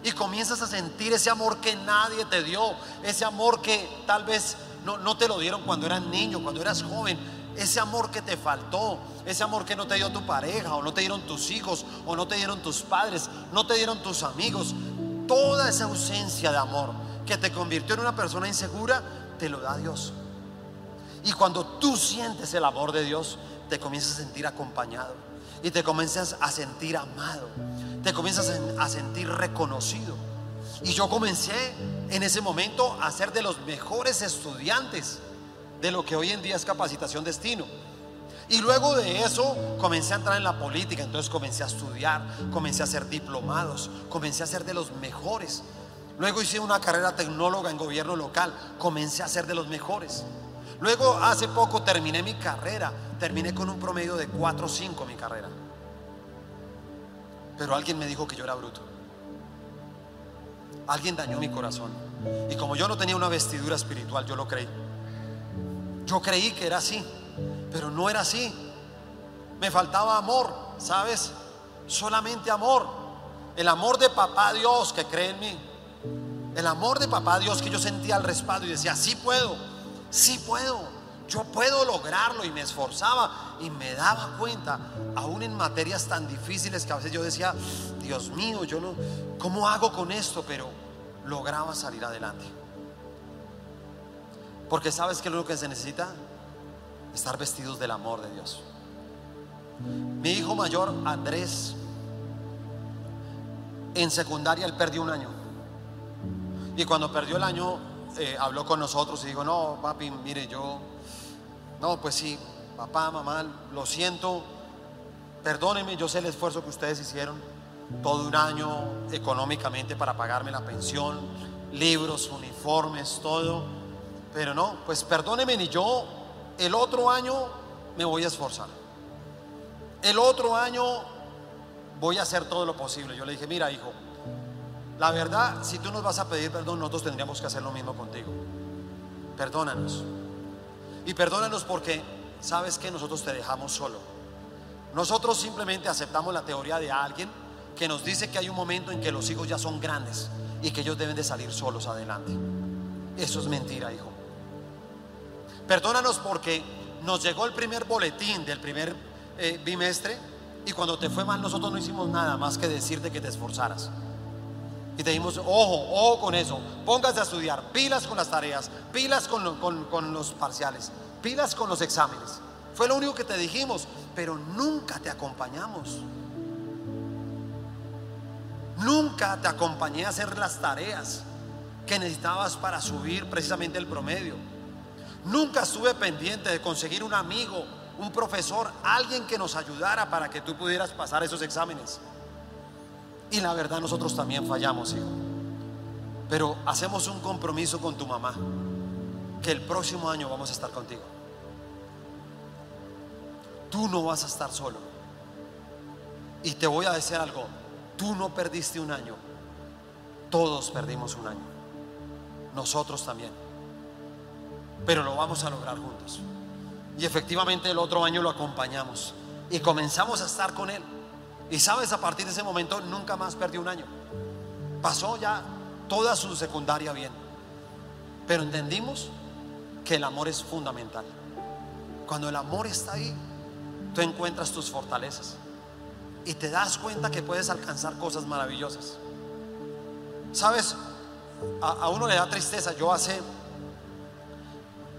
Y comienzas a sentir ese amor que nadie te dio. Ese amor que tal vez no, no te lo dieron cuando eras niño, cuando eras joven. Ese amor que te faltó, ese amor que no te dio tu pareja, o no te dieron tus hijos, o no te dieron tus padres, no te dieron tus amigos. Toda esa ausencia de amor que te convirtió en una persona insegura, te lo da Dios. Y cuando tú sientes el amor de Dios, te comienzas a sentir acompañado y te comienzas a sentir amado, te comienzas a sentir reconocido. Y yo comencé en ese momento a ser de los mejores estudiantes de lo que hoy en día es capacitación destino. Y luego de eso comencé a entrar en la política, entonces comencé a estudiar, comencé a hacer diplomados, comencé a ser de los mejores. Luego hice una carrera tecnóloga en gobierno local, comencé a ser de los mejores. Luego hace poco terminé mi carrera, terminé con un promedio de 4 o 5 mi carrera. Pero alguien me dijo que yo era bruto. Alguien dañó mi corazón. Y como yo no tenía una vestidura espiritual, yo lo creí. Yo creí que era así, pero no era así. Me faltaba amor, ¿sabes? Solamente amor. El amor de papá Dios que cree en mí. El amor de papá Dios que yo sentía al respaldo y decía, sí puedo sí puedo, yo puedo lograrlo y me esforzaba y me daba cuenta, aún en materias tan difíciles que a veces yo decía, Dios mío, yo no, ¿cómo hago con esto? Pero lograba salir adelante. Porque sabes que lo que se necesita, estar vestidos del amor de Dios. Mi hijo mayor, Andrés, en secundaria él perdió un año. Y cuando perdió el año, eh, habló con nosotros y dijo, no, papi, mire, yo, no, pues sí, papá, mamá, lo siento, perdónenme, yo sé el esfuerzo que ustedes hicieron, todo un año económicamente para pagarme la pensión, libros, uniformes, todo, pero no, pues perdónenme, ni yo el otro año me voy a esforzar. El otro año voy a hacer todo lo posible. Yo le dije, mira, hijo, la verdad, si tú nos vas a pedir perdón, nosotros tendríamos que hacer lo mismo contigo. Perdónanos. Y perdónanos porque sabes que nosotros te dejamos solo. Nosotros simplemente aceptamos la teoría de alguien que nos dice que hay un momento en que los hijos ya son grandes y que ellos deben de salir solos adelante. Eso es mentira, hijo. Perdónanos porque nos llegó el primer boletín del primer eh, bimestre y cuando te fue mal nosotros no hicimos nada más que decirte que te esforzaras. Y te dimos, ojo, ojo con eso. Póngase a estudiar, pilas con las tareas, pilas con, con los parciales, pilas con los exámenes. Fue lo único que te dijimos, pero nunca te acompañamos. Nunca te acompañé a hacer las tareas que necesitabas para subir precisamente el promedio. Nunca estuve pendiente de conseguir un amigo, un profesor, alguien que nos ayudara para que tú pudieras pasar esos exámenes. Y la verdad nosotros también fallamos, hijo. Pero hacemos un compromiso con tu mamá, que el próximo año vamos a estar contigo. Tú no vas a estar solo. Y te voy a decir algo, tú no perdiste un año, todos perdimos un año, nosotros también, pero lo vamos a lograr juntos. Y efectivamente el otro año lo acompañamos y comenzamos a estar con él. Y sabes, a partir de ese momento nunca más perdió un año. Pasó ya toda su secundaria bien. Pero entendimos que el amor es fundamental. Cuando el amor está ahí, tú encuentras tus fortalezas y te das cuenta que puedes alcanzar cosas maravillosas. Sabes, a, uno le da tristeza. Yo hace,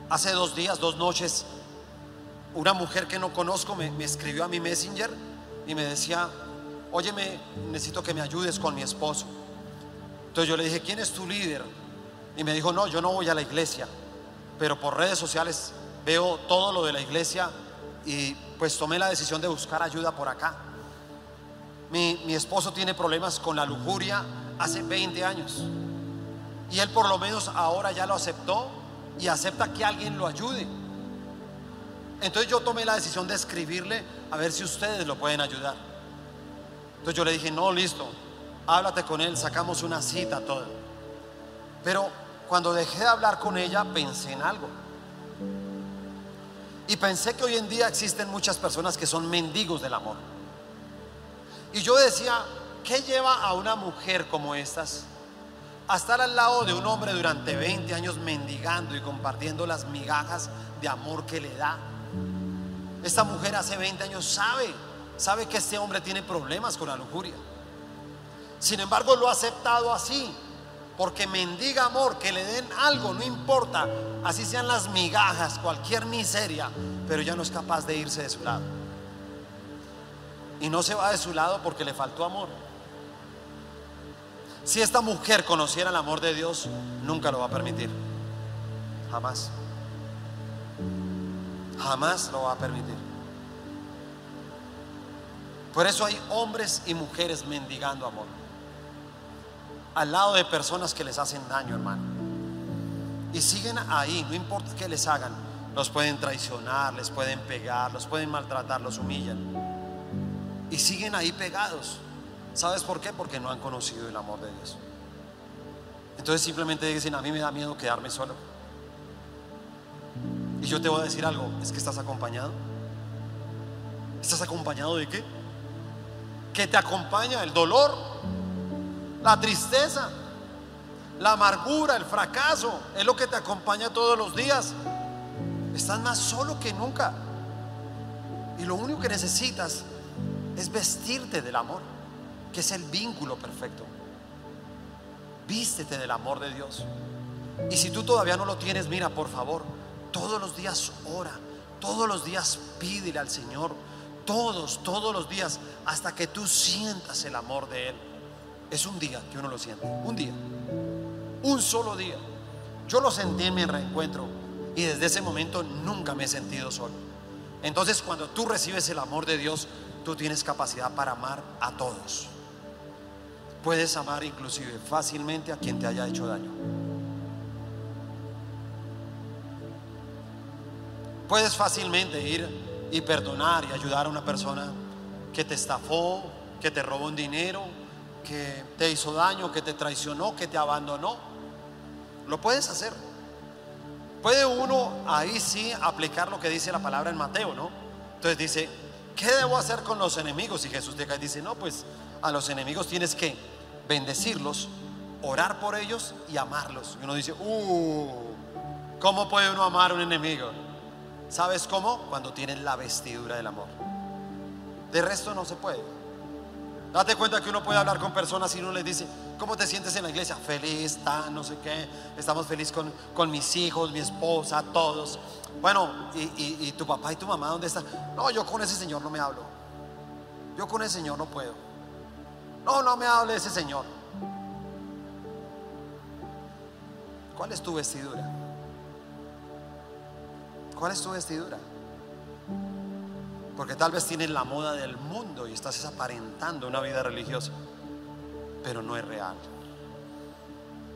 hace dos días, dos noches, una mujer que no conozco me, escribió a mi messenger y me decía, óyeme, necesito que me ayudes con mi esposo. Entonces yo le dije, ¿quién es tu líder? Y me dijo, no, yo no voy a la iglesia, pero por redes sociales veo todo lo de la iglesia y pues tomé la decisión de buscar ayuda por acá. Mi, mi esposo tiene problemas con la lujuria hace 20 años y él por lo menos ahora ya lo aceptó y acepta que alguien lo ayude. Entonces yo tomé la decisión de escribirle a ver si ustedes lo pueden ayudar. Entonces yo le dije, no, listo, háblate con él, sacamos una cita, todo. Pero cuando dejé de hablar con ella, pensé en algo. Y pensé que hoy en día existen muchas personas que son mendigos del amor. Y yo decía, ¿qué lleva a una mujer como estas a estar al lado de un hombre durante 20 años mendigando y compartiendo las migajas de amor que le da? Esta mujer hace 20 años sabe, sabe que este hombre tiene problemas con la lujuria. Sin embargo, lo ha aceptado así, porque mendiga amor, que le den algo, no importa, así sean las migajas, cualquier miseria, pero ya no es capaz de irse de su lado. Y no se va de su lado porque le faltó amor. Si esta mujer conociera el amor de Dios, nunca lo va a permitir. Jamás. Jamás lo va a permitir. Por eso hay hombres y mujeres mendigando amor. Al lado de personas que les hacen daño, hermano. Y siguen ahí, no importa qué les hagan. Los pueden traicionar, les pueden pegar, los pueden maltratar, los humillan. Y siguen ahí pegados. ¿Sabes por qué? Porque no han conocido el amor de Dios. Entonces simplemente dicen, a mí me da miedo quedarme solo. Y yo te voy a decir algo, es que estás acompañado. ¿Estás acompañado de qué? Que te acompaña el dolor, la tristeza, la amargura, el fracaso. Es lo que te acompaña todos los días. Estás más solo que nunca. Y lo único que necesitas es vestirte del amor, que es el vínculo perfecto. Vístete del amor de Dios. Y si tú todavía no lo tienes, mira, por favor, todos los días ora, todos los días pídele al Señor, todos, todos los días, hasta que tú sientas el amor de Él. Es un día que uno lo siente, un día, un solo día. Yo lo sentí en mi reencuentro y desde ese momento nunca me he sentido solo. Entonces cuando tú recibes el amor de Dios, tú tienes capacidad para amar a todos. Puedes amar inclusive fácilmente a quien te haya hecho daño. Puedes fácilmente ir y perdonar y ayudar a una persona que te estafó, que te robó un dinero, que te hizo daño, que te traicionó, que te abandonó. Lo puedes hacer. Puede uno ahí sí aplicar lo que dice la palabra en Mateo, ¿no? Entonces dice, ¿qué debo hacer con los enemigos? Y Jesús te dice, no, pues a los enemigos tienes que bendecirlos, orar por ellos y amarlos. Y uno dice, uh, ¿cómo puede uno amar a un enemigo? ¿Sabes cómo? Cuando tienen la vestidura del amor. De resto no se puede. Date cuenta que uno puede hablar con personas y uno les dice, ¿cómo te sientes en la iglesia? Feliz, está, no sé qué, estamos felices con, con, mis hijos, mi esposa, todos. Bueno, y, y tu papá y tu mamá, ¿dónde están? No, yo con ese señor no me hablo. Yo con ese señor no puedo. No, no me hable ese señor. ¿Cuál es tu vestidura? ¿Cuál es tu vestidura? Porque tal vez tienes la moda del mundo y estás aparentando una vida religiosa, pero no es real.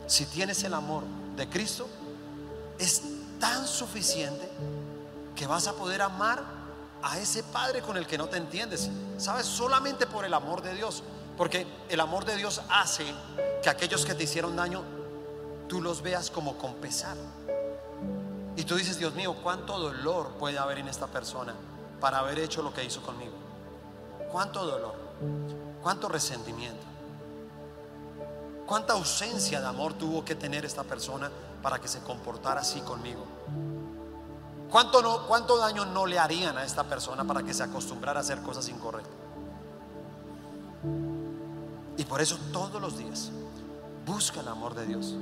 Si tienes el amor de Cristo, es tan suficiente que vas a poder amar a ese Padre con el que no te entiendes. ¿Sabes? Solamente por el amor de Dios. Porque el amor de Dios hace que aquellos que te hicieron daño, tú los veas como con pesar. Y tú dices, Dios mío, ¿cuánto dolor puede haber en esta persona para haber hecho lo que hizo conmigo? ¿Cuánto dolor? ¿Cuánto resentimiento? ¿Cuánta ausencia de amor tuvo que tener esta persona para que se comportara así conmigo? ¿Cuánto, no, ¿Cuánto daño no le harían a esta persona para que se acostumbrara a hacer cosas incorrectas? Y por eso todos los días busca el amor de Dios.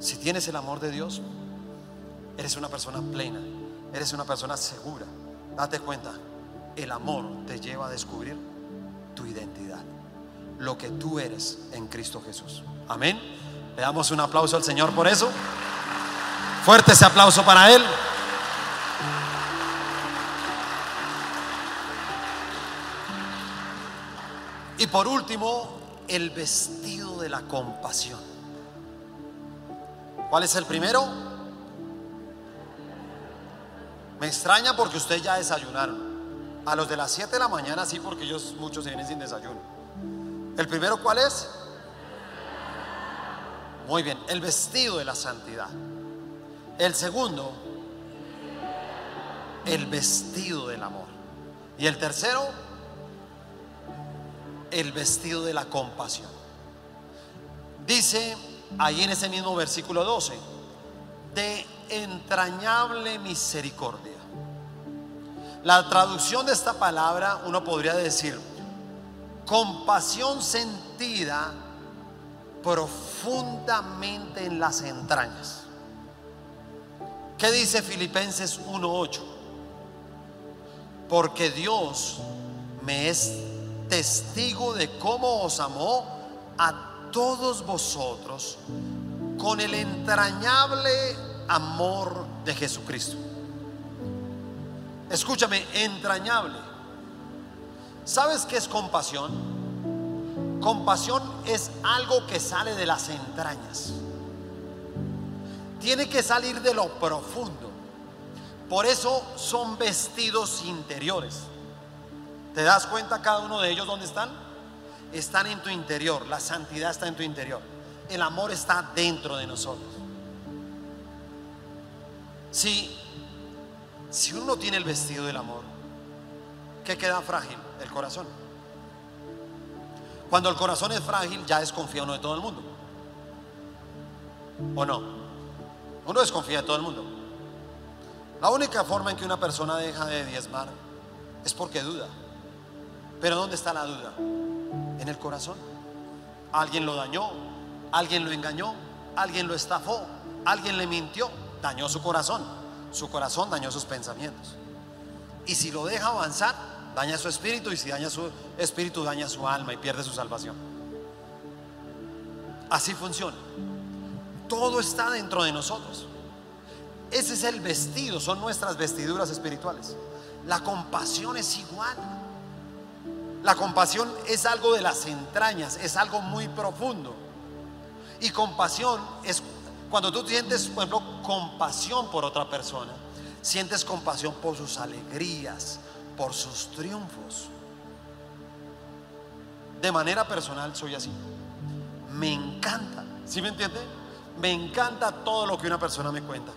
Si tienes el amor de Dios, eres una persona plena, eres una persona segura. Date cuenta, el amor te lleva a descubrir tu identidad, lo que tú eres en Cristo Jesús. Amén. Le damos un aplauso al Señor por eso. Fuerte ese aplauso para Él. Y por último, el vestido de la compasión. ¿Cuál es el primero? Me extraña porque usted ya desayunaron. A los de las 7 de la mañana sí, porque ellos muchos se vienen sin desayuno. ¿El primero cuál es? Muy bien, el vestido de la santidad. El segundo, el vestido del amor. Y el tercero, el vestido de la compasión. Dice ahí en ese mismo versículo 12, de entrañable misericordia. La traducción de esta palabra uno podría decir, compasión sentida profundamente en las entrañas. ¿Qué dice Filipenses 1.8? Porque Dios me es testigo de cómo os amó a todos vosotros con el entrañable amor de Jesucristo. Escúchame, entrañable. ¿Sabes qué es compasión? Compasión es algo que sale de las entrañas. Tiene que salir de lo profundo. Por eso son vestidos interiores. ¿Te das cuenta cada uno de ellos dónde están? Están en tu interior. La santidad está en tu interior. El amor está dentro de nosotros. Si, si uno tiene el vestido del amor, ¿qué queda frágil? El corazón. Cuando el corazón es frágil, ya desconfía uno de todo el mundo. ¿O no? Uno desconfía de todo el mundo. La única forma en que una persona deja de diezmar es porque duda. Pero ¿dónde está la duda? En el corazón. Alguien lo dañó, alguien lo engañó, alguien lo estafó, alguien le mintió dañó su corazón. Su corazón dañó sus pensamientos. Y si lo deja avanzar, daña su espíritu. Y si daña su espíritu, daña su alma y pierde su salvación. Así funciona. Todo está dentro de nosotros. Ese es el vestido, son nuestras vestiduras espirituales. La compasión es igual. La compasión es algo de las entrañas, es algo muy profundo. Y compasión es cuando tú sientes, por ejemplo, compasión por otra persona, sientes compasión por sus alegrías, por sus triunfos. De manera personal soy así. Me encanta, ¿sí me entiende? Me encanta todo lo que una persona me cuenta.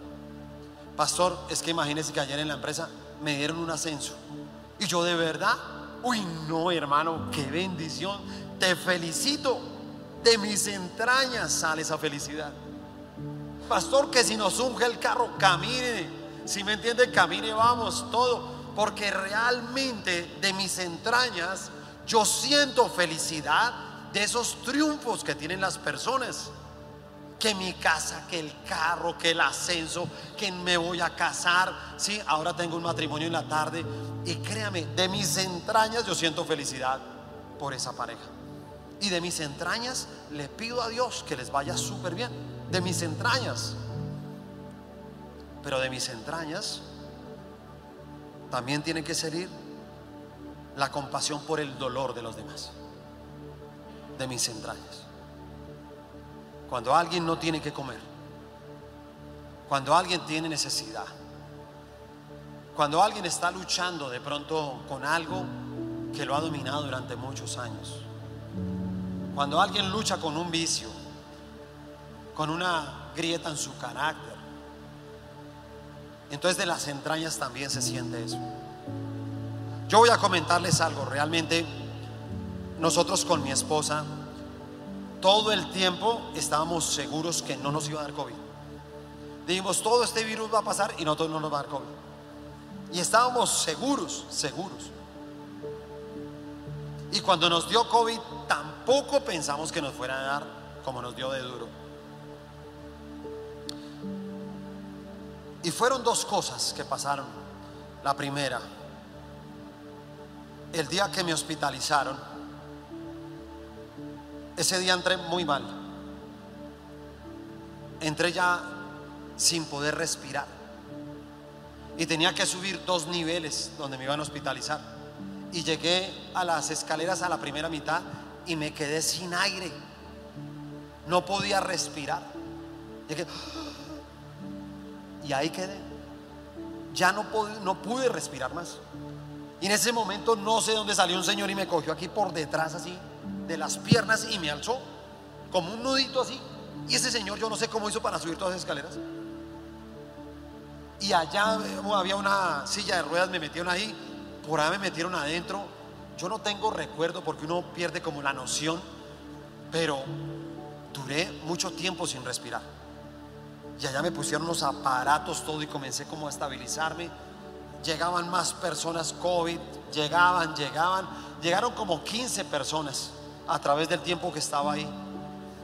Pastor, es que imagínese que ayer en la empresa me dieron un ascenso. Y yo de verdad, uy, no, hermano, qué bendición. Te felicito. De mis entrañas sale esa felicidad. Pastor, que si nos unge el carro, camine. Si me entiende, camine, vamos, todo. Porque realmente de mis entrañas yo siento felicidad de esos triunfos que tienen las personas. Que mi casa, que el carro, que el ascenso, que me voy a casar. Sí, ahora tengo un matrimonio en la tarde. Y créame, de mis entrañas yo siento felicidad por esa pareja. Y de mis entrañas le pido a Dios que les vaya súper bien de mis entrañas. Pero de mis entrañas también tiene que ser la compasión por el dolor de los demás, de mis entrañas. Cuando alguien no tiene que comer, cuando alguien tiene necesidad, cuando alguien está luchando de pronto con algo que lo ha dominado durante muchos años, cuando alguien lucha con un vicio, con una grieta en su carácter, entonces de las entrañas también se siente eso. Yo voy a comentarles algo, realmente nosotros con mi esposa todo el tiempo estábamos seguros que no nos iba a dar COVID. Dijimos, todo este virus va a pasar y nosotros no nos va a dar COVID. Y estábamos seguros, seguros. Y cuando nos dio COVID, tampoco pensamos que nos fuera a dar como nos dio de duro. Y fueron dos cosas que pasaron. La primera, el día que me hospitalizaron, ese día entré muy mal. Entré ya sin poder respirar. Y tenía que subir dos niveles donde me iban a hospitalizar. Y llegué a las escaleras a la primera mitad y me quedé sin aire. No podía respirar. y ahí quedé. Ya no pude, no pude respirar más. Y en ese momento no sé dónde salió un señor y me cogió aquí por detrás así de las piernas y me alzó como un nudito así. Y ese señor yo no sé cómo hizo para subir todas las escaleras. Y allá había una silla de ruedas, me metieron ahí, por ahí me metieron adentro. Yo no tengo recuerdo porque uno pierde como la noción, pero duré mucho tiempo sin respirar. Y allá me pusieron los aparatos todo y comencé como a estabilizarme. Llegaban más personas COVID, llegaban, llegaban. Llegaron como 15 personas a través del tiempo que estaba ahí.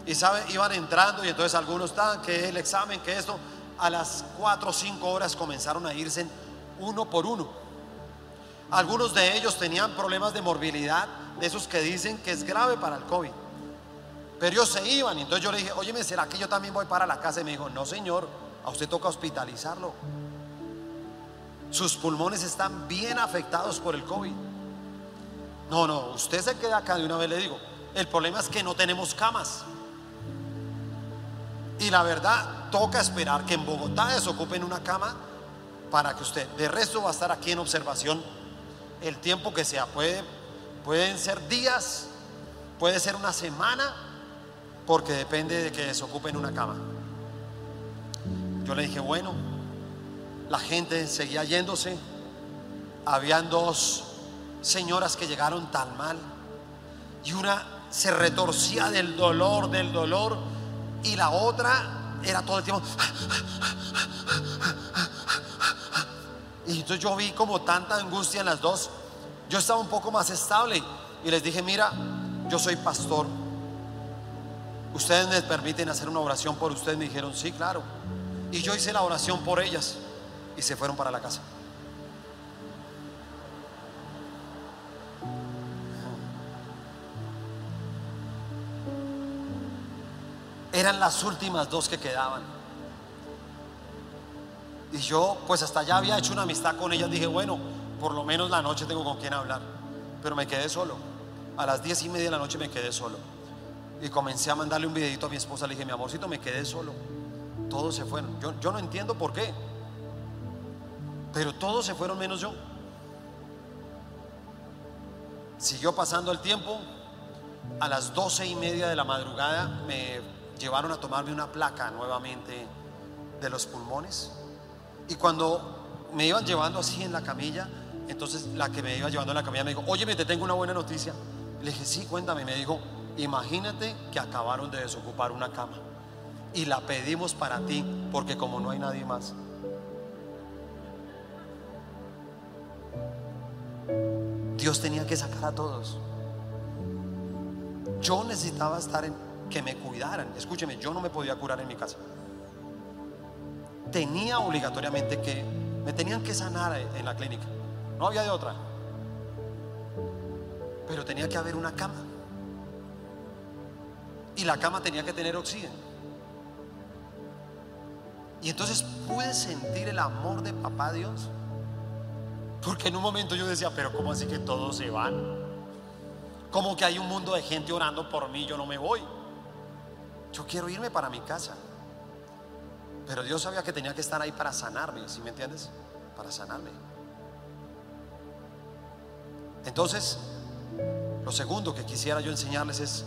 Y sabe, iban entrando y entonces algunos estaban, que el examen, que esto, a las 4 o 5 horas comenzaron a irse uno por uno. Algunos de ellos tenían problemas de morbilidad, de esos que dicen que es grave para el COVID. Pero ellos se iban y entonces yo le dije, oye, ¿será que yo también voy para la casa? Y me dijo, no señor, a usted toca hospitalizarlo. Sus pulmones están bien afectados por el COVID. No, no, usted se queda acá de una vez le digo. El problema es que no tenemos camas. Y la verdad, toca esperar que en Bogotá desocupen una cama para que usted, de resto va a estar aquí en observación el tiempo que sea. Puede, pueden ser días, puede ser una semana, porque depende de que desocupen una cama. Yo le dije, bueno, la gente seguía yéndose. Habían dos señoras que llegaron tan mal y una se retorcía del dolor, del dolor, y la otra era todo el tiempo. Y entonces yo vi como tanta angustia en las dos. Yo estaba un poco más estable y les dije, mira, yo soy pastor. Ustedes me permiten hacer una oración por ustedes. Me dijeron, sí, claro. Y yo hice la oración por ellas y se fueron para la casa. Eran las últimas dos que quedaban. Y yo, pues hasta ya había hecho una amistad con ellas. Dije, bueno, por lo menos la noche tengo con quien hablar. Pero me quedé solo. A las diez y media de la noche me quedé solo. Y comencé a mandarle un videito a mi esposa. Le dije, mi amorcito, me quedé solo. Todos se fueron. Yo, yo no entiendo por qué. Pero todos se fueron menos yo. Siguió pasando el tiempo. A las doce y media de la madrugada me llevaron a tomarme una placa nuevamente de los pulmones. Y cuando me iban llevando así en la camilla, entonces la que me iba llevando en la camilla me dijo, oye, te tengo una buena noticia. Le dije, sí, cuéntame. Me dijo, imagínate que acabaron de desocupar una cama. Y la pedimos para ti, porque como no hay nadie más. Dios tenía que sacar a todos. Yo necesitaba estar en, que me cuidaran. Escúcheme, yo no me podía curar en mi casa. Tenía obligatoriamente que, me tenían que sanar en la clínica. No había de otra. Pero tenía que haber una cama. Y la cama tenía que tener oxígeno. Y entonces pude sentir el amor de papá Dios. Porque en un momento yo decía, pero ¿cómo así que todos se van? Como que hay un mundo de gente orando por mí, yo no me voy. Yo quiero irme para mi casa. Pero Dios sabía que tenía que estar ahí para sanarme, ¿sí me entiendes? Para sanarme. Entonces, lo segundo que quisiera yo enseñarles es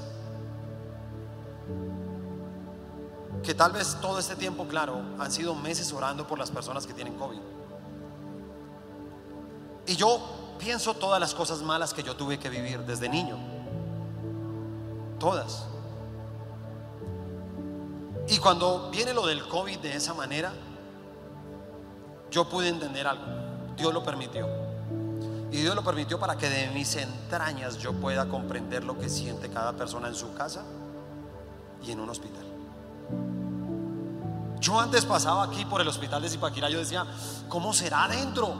que tal vez todo este tiempo, claro, han sido meses orando por las personas que tienen COVID. Y yo pienso todas las cosas malas que yo tuve que vivir desde niño. Todas. Y cuando viene lo del COVID de esa manera, yo pude entender algo. Dios lo permitió. Y Dios lo permitió para que de mis entrañas yo pueda comprender lo que siente cada persona en su casa y en un hospital. Yo antes pasaba aquí por el hospital de Zipaquirá, yo decía, ¿cómo será adentro?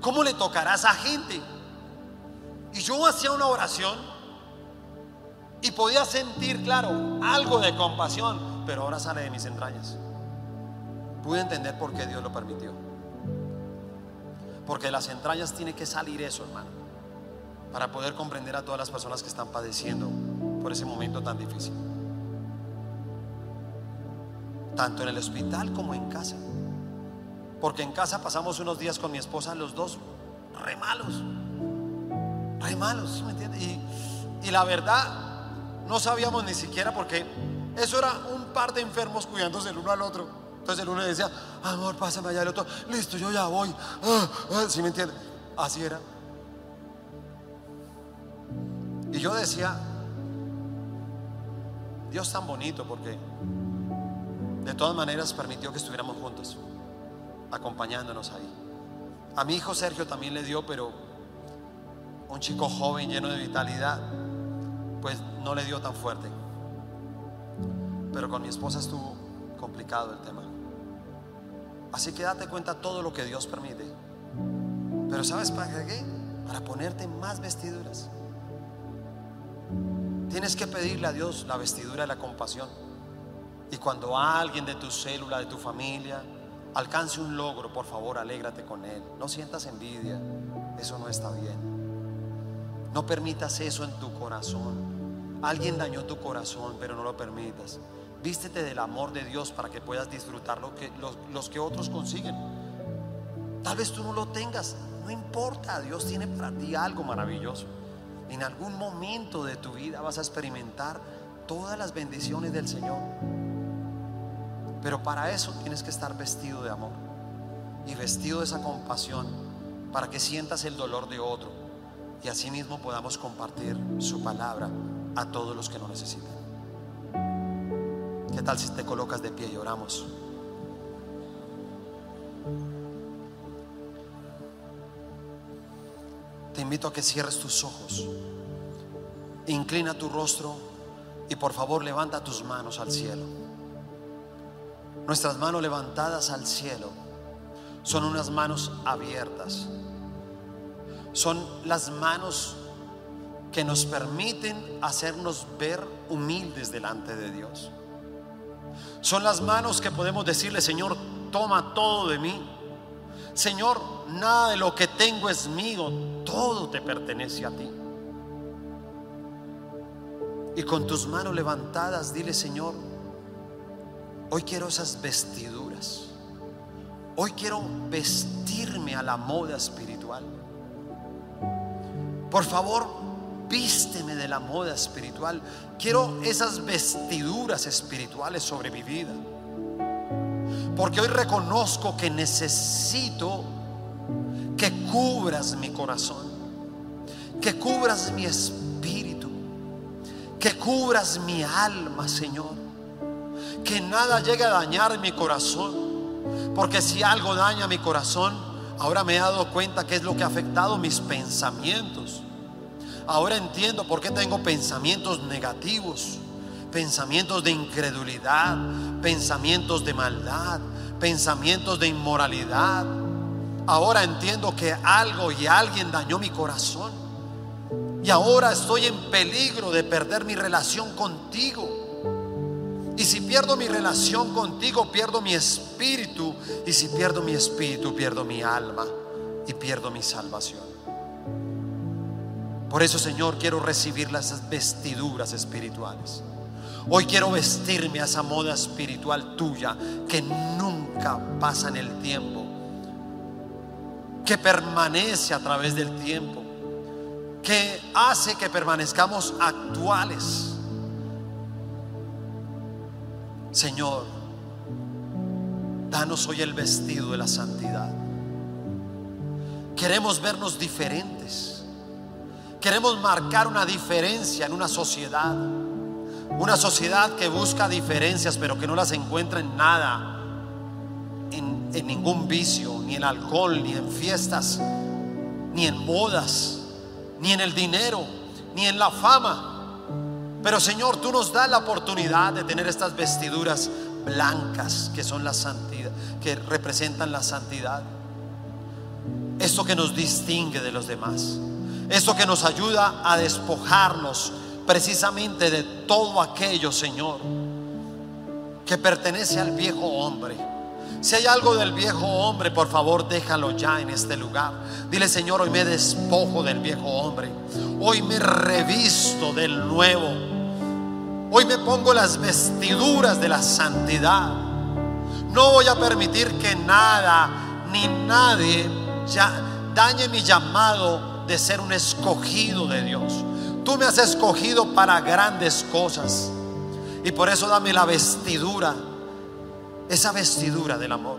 ¿Cómo le tocará a esa gente? Y yo hacía una oración y podía sentir, claro, algo de compasión, pero ahora sale de mis entrañas. Pude entender por qué Dios lo permitió. Porque de las entrañas tiene que salir eso, hermano, para poder comprender a todas las personas que están padeciendo por ese momento tan difícil tanto en el hospital como en casa. Porque en casa pasamos unos días con mi esposa, los dos re malos, re malos, ¿me entiendes? Y la verdad, no sabíamos ni siquiera porque eso era un par de enfermos cuidándose el uno al otro. Entonces el uno decía, amor, pásame allá, el otro, listo, yo ya voy. Ah, ah", ¿Sí me entiende? Así era. Y yo decía, Dios tan bonito porque de todas maneras permitió que estuviéramos juntos, acompañándonos ahí. A mi hijo Sergio también le dio, pero un chico joven lleno de vitalidad, pues no le dio tan fuerte. Pero con mi esposa estuvo complicado el tema. Así que date cuenta todo lo que Dios permite. Pero ¿sabes para qué? Para ponerte más vestiduras. Tienes que pedirle a Dios la vestidura de la compasión. Y cuando alguien de tu célula, de tu familia, alcance un logro, por favor, alégrate con él. No sientas envidia. Eso no está bien. No permitas eso en tu corazón. Alguien dañó tu corazón, pero no lo permitas. Vístete del amor de Dios para que puedas disfrutar lo que, los, los que otros consiguen. Tal vez tú no lo tengas, no importa. Dios tiene para ti algo maravilloso. En algún momento de tu vida vas a experimentar todas las bendiciones del Señor. Pero para eso tienes que estar vestido de amor y vestido de esa compasión para que sientas el dolor de otro y asimismo podamos compartir su palabra a todos los que lo necesitan. ¿Qué tal si te colocas de pie y oramos? Te invito a que cierres tus ojos, inclina tu rostro y por favor levanta tus manos al cielo. Nuestras manos levantadas al cielo son unas manos abiertas. Son las manos que nos permiten hacernos ver humildes delante de Dios. Son las manos que podemos decirle, Señor, toma todo de mí. Señor, nada de lo que tengo es mío, todo te pertenece a ti. Y con tus manos levantadas, dile, Señor, Hoy quiero esas vestiduras. Hoy quiero vestirme a la moda espiritual. Por favor, vísteme de la moda espiritual. Quiero esas vestiduras espirituales sobre mi vida. Porque hoy reconozco que necesito que cubras mi corazón, que cubras mi espíritu, que cubras mi alma, Señor que nada llegue a dañar mi corazón. Porque si algo daña mi corazón, ahora me he dado cuenta que es lo que ha afectado mis pensamientos. Ahora entiendo por qué tengo pensamientos negativos, pensamientos de incredulidad, pensamientos de maldad, pensamientos de inmoralidad. Ahora entiendo que algo y alguien dañó mi corazón. Y ahora estoy en peligro de perder mi relación contigo. Y si pierdo mi relación contigo, pierdo mi espíritu. Y si pierdo mi espíritu, pierdo mi alma y pierdo mi salvación. Por eso, Señor, quiero recibir las vestiduras espirituales. Hoy quiero vestirme a esa moda espiritual tuya que nunca pasa en el tiempo, que permanece a través del tiempo, que hace que permanezcamos actuales Señor, danos hoy el vestido de la santidad. Queremos vernos diferentes. Queremos marcar una diferencia en una sociedad. Una sociedad que busca diferencias pero que no las encuentra en nada. En, ningún vicio, ni en alcohol, ni en fiestas, ni en modas, ni en el dinero, ni en la fama pero Señor, tú nos das la oportunidad de tener estas vestiduras blancas que son la santidad, que representan la santidad. Esto que nos distingue de los demás. Esto que nos ayuda a despojarnos precisamente de todo aquello, Señor, que pertenece al viejo hombre. Si hay algo del viejo hombre, por favor, déjalo ya en este lugar. Dile, Señor, hoy me despojo del viejo hombre. Hoy me revisto del nuevo. Hoy me pongo las vestiduras de la santidad. No voy a permitir que nada ni nadie dañe mi llamado de ser un escogido de Dios. Tú me has escogido para grandes cosas. Y por eso dame la vestidura, esa vestidura del amor.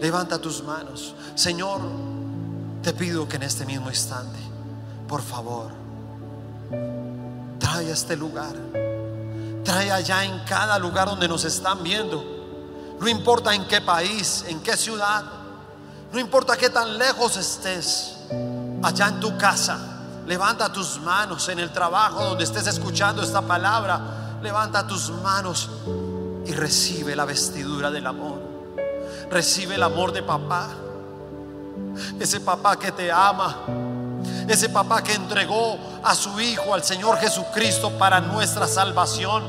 Levanta tus manos. Señor, te pido que en este mismo instante, por favor, trae este lugar. Trae allá en cada lugar donde nos están viendo. No importa en qué país, en qué ciudad. No importa qué tan lejos estés. Allá en tu casa. Levanta tus manos en el trabajo donde estés escuchando esta palabra. Levanta tus manos y recibe la vestidura del amor. Recibe el amor de papá. Ese papá que te ama ese papá que entregó a su Hijo, al Señor Jesucristo, para nuestra salvación.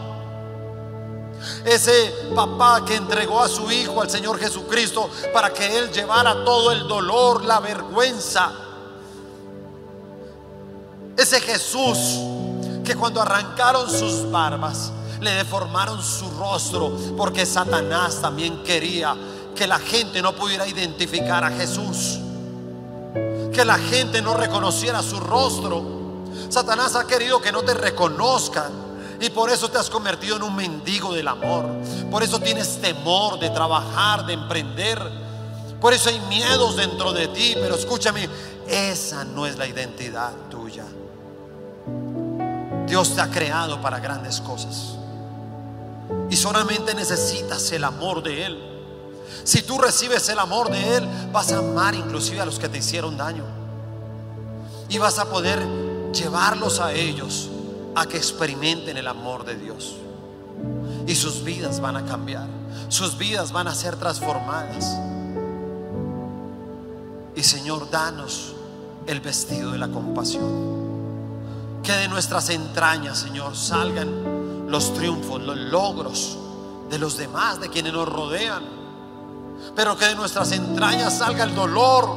Ese papá que entregó a su Hijo, al Señor Jesucristo, para que Él llevara todo el dolor, la vergüenza. Ese Jesús que cuando arrancaron sus barbas, le deformaron su rostro, porque Satanás también quería que la gente no pudiera identificar a Jesús que la gente no reconociera su rostro. Satanás ha querido que no te reconozcan. Y por eso te has convertido en un mendigo del amor. Por eso tienes temor de trabajar, de emprender. Por eso hay miedos dentro de ti. Pero escúchame, esa no es la identidad tuya. Dios te ha creado para grandes cosas. Y solamente necesitas el amor de Él. Si tú recibes el amor de Él, vas a amar inclusive a los que te hicieron daño. Y vas a poder llevarlos a ellos a que experimenten el amor de Dios. Y sus vidas van a cambiar. Sus vidas van a ser transformadas. Y Señor, danos el vestido de la compasión. Que de nuestras entrañas, Señor, salgan los triunfos, los logros de los demás, de quienes nos rodean pero que de nuestras entrañas salga el dolor,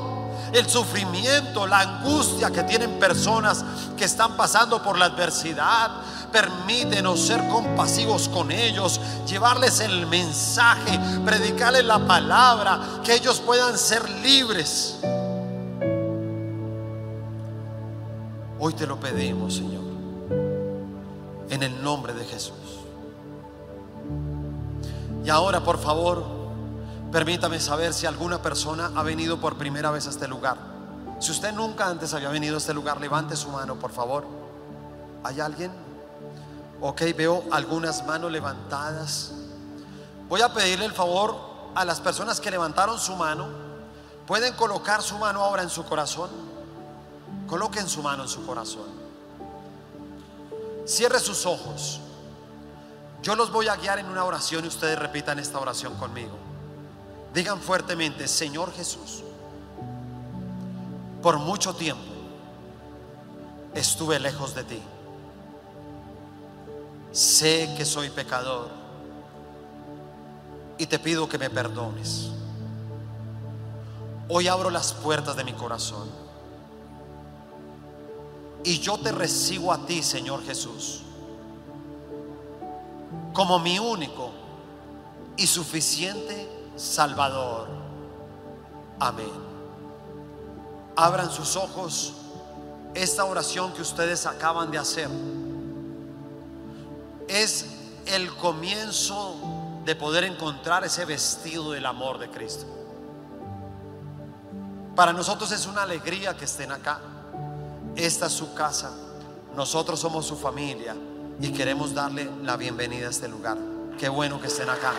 el sufrimiento, la angustia que tienen personas que están pasando por la adversidad. Permítenos ser compasivos con ellos, llevarles el mensaje, predicarles la palabra, que ellos puedan ser libres. Hoy te lo pedimos, Señor, en el nombre de Jesús. Y ahora, por favor, Permítame saber si alguna persona ha venido por primera vez a este lugar. Si usted nunca antes había venido a este lugar, levante su mano, por favor. ¿Hay alguien? Ok, veo algunas manos levantadas. Voy a pedirle el favor a las personas que levantaron su mano. Pueden colocar su mano ahora en su corazón. Coloquen su mano en su corazón. Cierre sus ojos. Yo los voy a guiar en una oración y ustedes repitan esta oración conmigo. Digan fuertemente, Señor Jesús, por mucho tiempo estuve lejos de ti. sé que soy pecador y te pido que me perdones. Hoy abro las puertas de mi corazón y yo te recibo a ti, Señor Jesús, como mi único y suficiente Salvador. Amén. Abran sus ojos. Esta oración que ustedes acaban de hacer es el comienzo de poder encontrar ese vestido del amor de Cristo. Para nosotros es una alegría que estén acá. Esta es su casa. Nosotros somos su familia y queremos darle la bienvenida a este lugar. Qué bueno que estén acá.